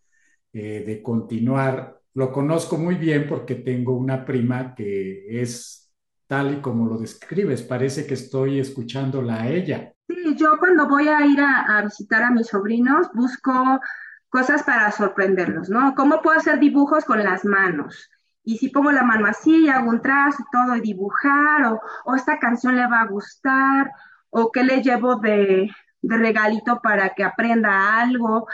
eh, de continuar. Lo conozco muy bien porque tengo una prima que es tal y como lo describes. Parece que estoy escuchándola a ella. Sí, yo cuando voy a ir a, visitar a mis sobrinos busco cosas para sorprenderlos, ¿no? ¿Cómo puedo hacer dibujos con las manos? Y si pongo la mano así, hago un trazo y todo y dibujar, o, esta canción le va a gustar, o qué le llevo de regalito para que aprenda algo.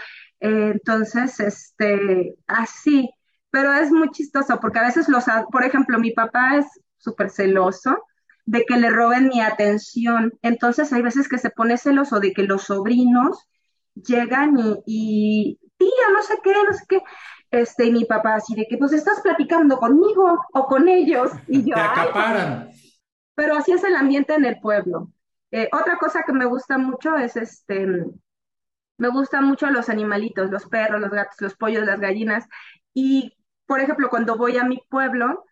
Eh, entonces, este, así, pero es muy chistoso porque a veces los, por ejemplo, mi papá es súper celoso de que le roben mi atención. Entonces hay veces que se pone celoso de que los sobrinos llegan y, tía, no sé qué, no sé qué. Este, y mi papá así de que, pues estás platicando conmigo o con ellos. Y yo, Te acaparan. pero así es el ambiente en el pueblo. Eh, otra cosa que me gusta mucho es este, me gustan mucho los animalitos, los perros, los gatos, los pollos, las gallinas. Y, por ejemplo, cuando voy a mi pueblo,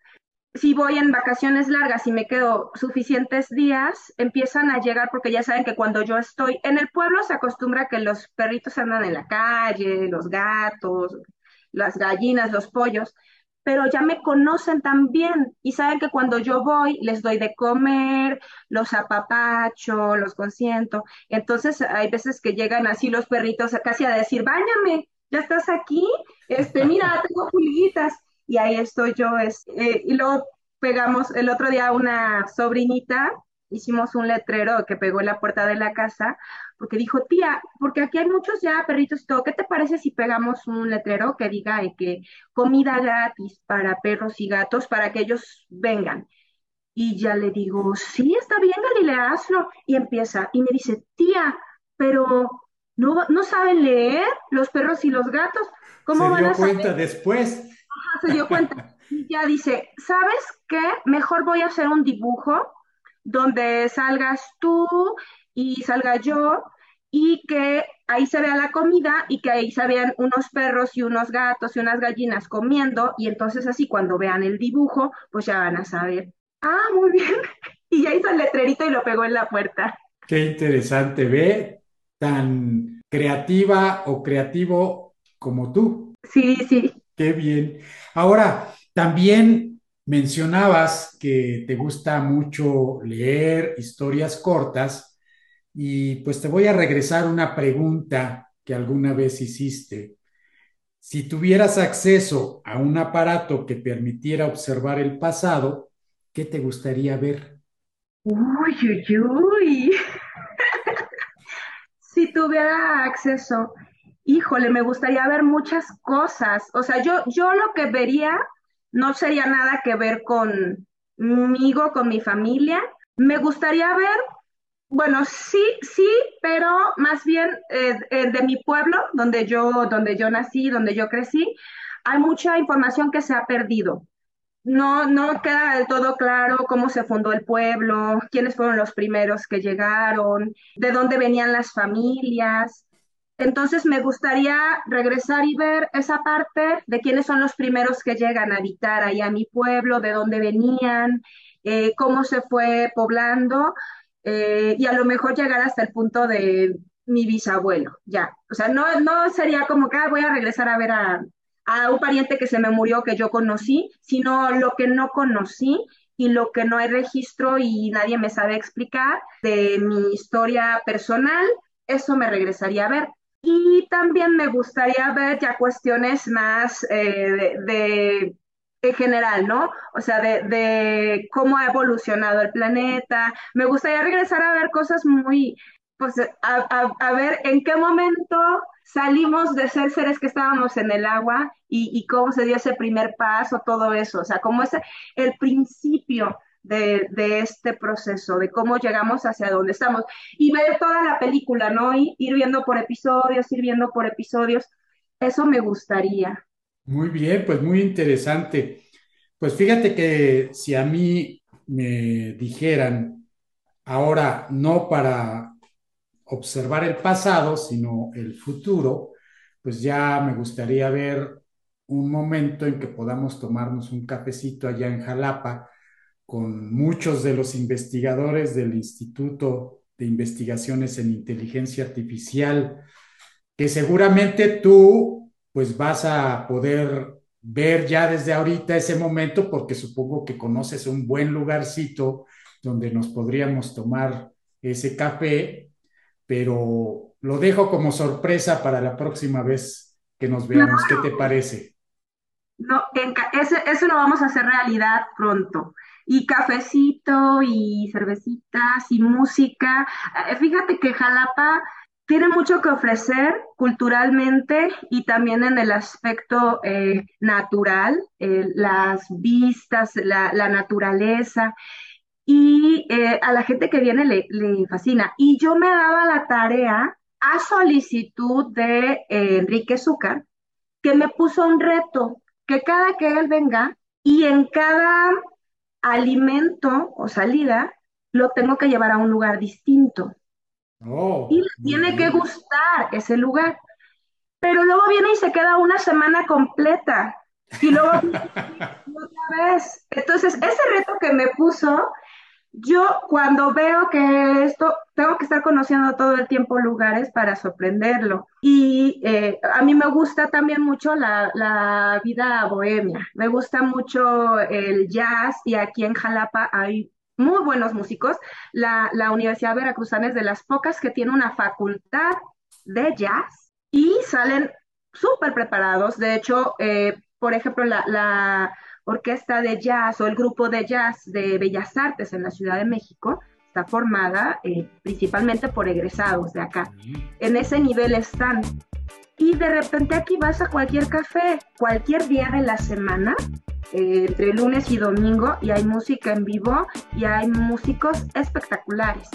si voy en vacaciones largas y me quedo suficientes días, empiezan a llegar porque ya saben que cuando yo estoy en el pueblo se acostumbra que los perritos andan en la calle, los gatos, las gallinas, los pollos, pero ya me conocen también y saben que cuando yo voy les doy de comer, los apapacho, los consiento. Entonces hay veces que llegan así los perritos casi a decir, báñame, ya estás aquí, este, mira, tengo pulguitas. Y ahí estoy yo, es, eh, y luego pegamos el otro día una sobrinita, hicimos un letrero que pegó en la puerta de la casa, porque dijo, tía, porque aquí hay muchos ya perritos y todo, ¿qué te parece si pegamos un letrero que diga que comida gratis para perros y gatos para que ellos vengan? Y ya le digo, sí, está bien, Galilea, hazlo. Y empieza, y me dice, tía, pero no, no saben leer los perros y los gatos. ¿Cómo se van dio a cuenta después. Ajá, se dio cuenta. Y ya dice, ¿sabes qué? Mejor voy a hacer un dibujo donde salgas tú y salga yo y que ahí se vea la comida y que ahí se vean unos perros y unos gatos y unas gallinas comiendo y entonces así cuando vean el dibujo pues ya van a saber, ah, muy bien, y ya hizo el letrerito y lo pegó en la puerta. Qué interesante, ve tan creativa o creativo como tú. Sí, sí. Qué bien. Ahora, también mencionabas que te gusta mucho leer historias cortas y pues te voy a regresar una pregunta que alguna vez hiciste. Si tuvieras acceso a un aparato que permitiera observar el pasado, ¿qué te gustaría ver? Uy, uy, uy. si tuviera acceso, híjole, me gustaría ver muchas cosas. O sea, yo, yo lo que vería no sería nada que ver conmigo, con mi familia. Me gustaría ver, bueno, sí, sí, pero más bien eh, eh, de mi pueblo, donde yo, donde yo nací, donde yo crecí, hay mucha información que se ha perdido. No, no queda del todo claro cómo se fundó el pueblo, quiénes fueron los primeros que llegaron, de dónde venían las familias. Entonces me gustaría regresar y ver esa parte de quiénes son los primeros que llegan a habitar ahí a mi pueblo, de dónde venían, eh, cómo se fue poblando eh, y a lo mejor llegar hasta el punto de mi bisabuelo, ya. O sea, no, no sería como que ah, voy a regresar a ver a, a un pariente que se me murió que yo conocí, sino lo que no conocí y lo que no hay registro y nadie me sabe explicar de mi historia personal, eso me regresaría a ver. Y también me gustaría ver ya cuestiones más eh, de, en general, ¿no? O sea, de, de, cómo ha evolucionado el planeta. Me gustaría regresar a ver cosas muy, pues, a, a, ver en qué momento salimos de ser seres que estábamos en el agua y, y, cómo se dio ese primer paso, todo eso. O sea, cómo es el principio de, este proceso, de cómo llegamos hacia donde estamos. Y ver toda la película, ¿no? Y ir viendo por episodios, ir viendo por episodios. Eso me gustaría. Muy bien, pues muy interesante. Pues fíjate que si a mí me dijeran, ahora no para observar el pasado, sino el futuro, pues ya me gustaría ver un momento en que podamos tomarnos un cafecito allá en Jalapa con muchos de los investigadores del Instituto de Investigaciones en Inteligencia Artificial, que seguramente tú pues vas a poder ver ya desde ahorita ese momento, porque supongo que conoces un buen lugarcito donde nos podríamos tomar ese café, pero lo dejo como sorpresa para la próxima vez que nos veamos. ¿Qué te parece? No, eso lo vamos a hacer realidad pronto y cafecito y cervecitas y música. Eh, fíjate que Jalapa tiene mucho que ofrecer culturalmente y también en el aspecto eh, natural, eh, las vistas, la, naturaleza. Y a la gente que viene le, le, fascina. Y yo me daba la tarea a solicitud de Enrique Zúcar, que me puso un reto, que cada que él venga y en cada alimento o salida, lo tengo que llevar a un lugar distinto. Oh, y le tiene que gustar ese lugar. Pero luego viene y se queda una semana completa. Y luego otra vez. Entonces, ese reto que me puso Yo cuando veo que esto, tengo que estar conociendo todo el tiempo lugares para sorprenderlo. Y eh, a mí me gusta también mucho la, la, vida bohemia. Me gusta mucho el jazz y aquí en Jalapa hay muy buenos músicos. La, la Universidad Veracruzana es de las pocas que tiene una facultad de jazz y salen súper preparados. De hecho, eh, por ejemplo, la, la orquesta de jazz o el grupo de jazz de Bellas Artes en la Ciudad de México está formada eh, principalmente por egresados de acá. En ese nivel están. Y de repente aquí vas a cualquier café, cualquier día de la semana, eh, entre lunes y domingo, y hay música en vivo y hay músicos espectaculares.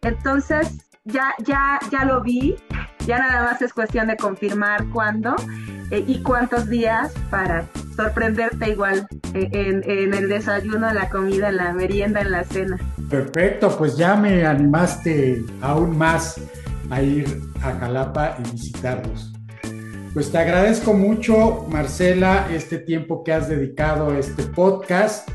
Entonces, ya, ya, ya lo vi, ya nada más es cuestión de confirmar cuándo eh, y cuántos días para sorprenderte igual eh, en, el desayuno, la comida, la merienda, en la cena. Perfecto, pues ya me animaste aún más a ir a Jalapa y visitarlos. Pues te agradezco mucho, Marcela, este tiempo que has dedicado a este podcast.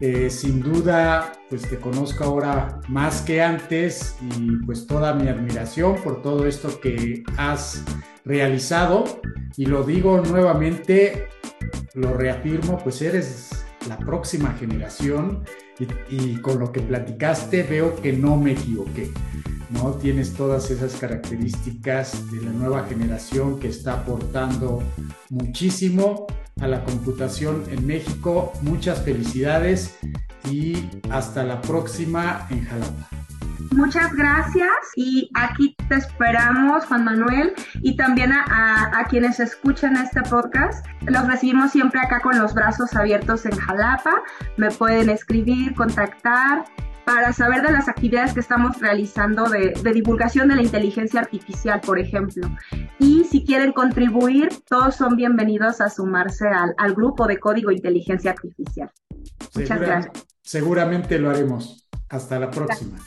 Eh, sin duda, pues te conozco ahora más que antes y pues toda mi admiración por todo esto que has realizado. Y lo digo nuevamente, lo reafirmo, pues eres la próxima generación y, con lo que platicaste veo que no me equivoqué. ¿no? Tienes todas esas características de la nueva generación que está aportando muchísimo a la computación en México. Muchas felicidades y hasta la próxima en Jalapa. Muchas gracias y aquí te esperamos, Juan Manuel, y también a, quienes escuchan este podcast. Los recibimos siempre acá con los brazos abiertos en Jalapa. Me pueden escribir, contactar para saber de las actividades que estamos realizando de, divulgación de la inteligencia artificial, por ejemplo. Y si quieren contribuir, todos son bienvenidos a sumarse al, al grupo de código inteligencia artificial. Muchas gracias. Seguramente lo haremos. Hasta la próxima.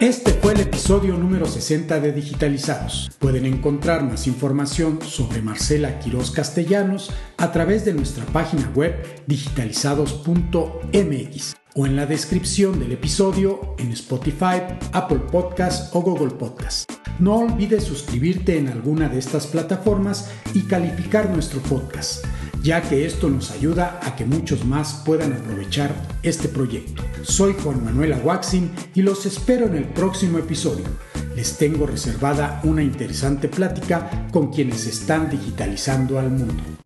Este fue el episodio número 60 de Digitalizados. Pueden encontrar más información sobre Marcela Quiroz Castellanos a través de nuestra página web digitalizados.mx o en la descripción del episodio en Spotify, Apple Podcasts o Google Podcasts. No olvides suscribirte en alguna de estas plataformas y calificar nuestro podcast ya que esto nos ayuda a que muchos más puedan aprovechar este proyecto. Soy Juan Manuel Aguaxin y los espero en el próximo episodio. Les tengo reservada una interesante plática con quienes están digitalizando al mundo.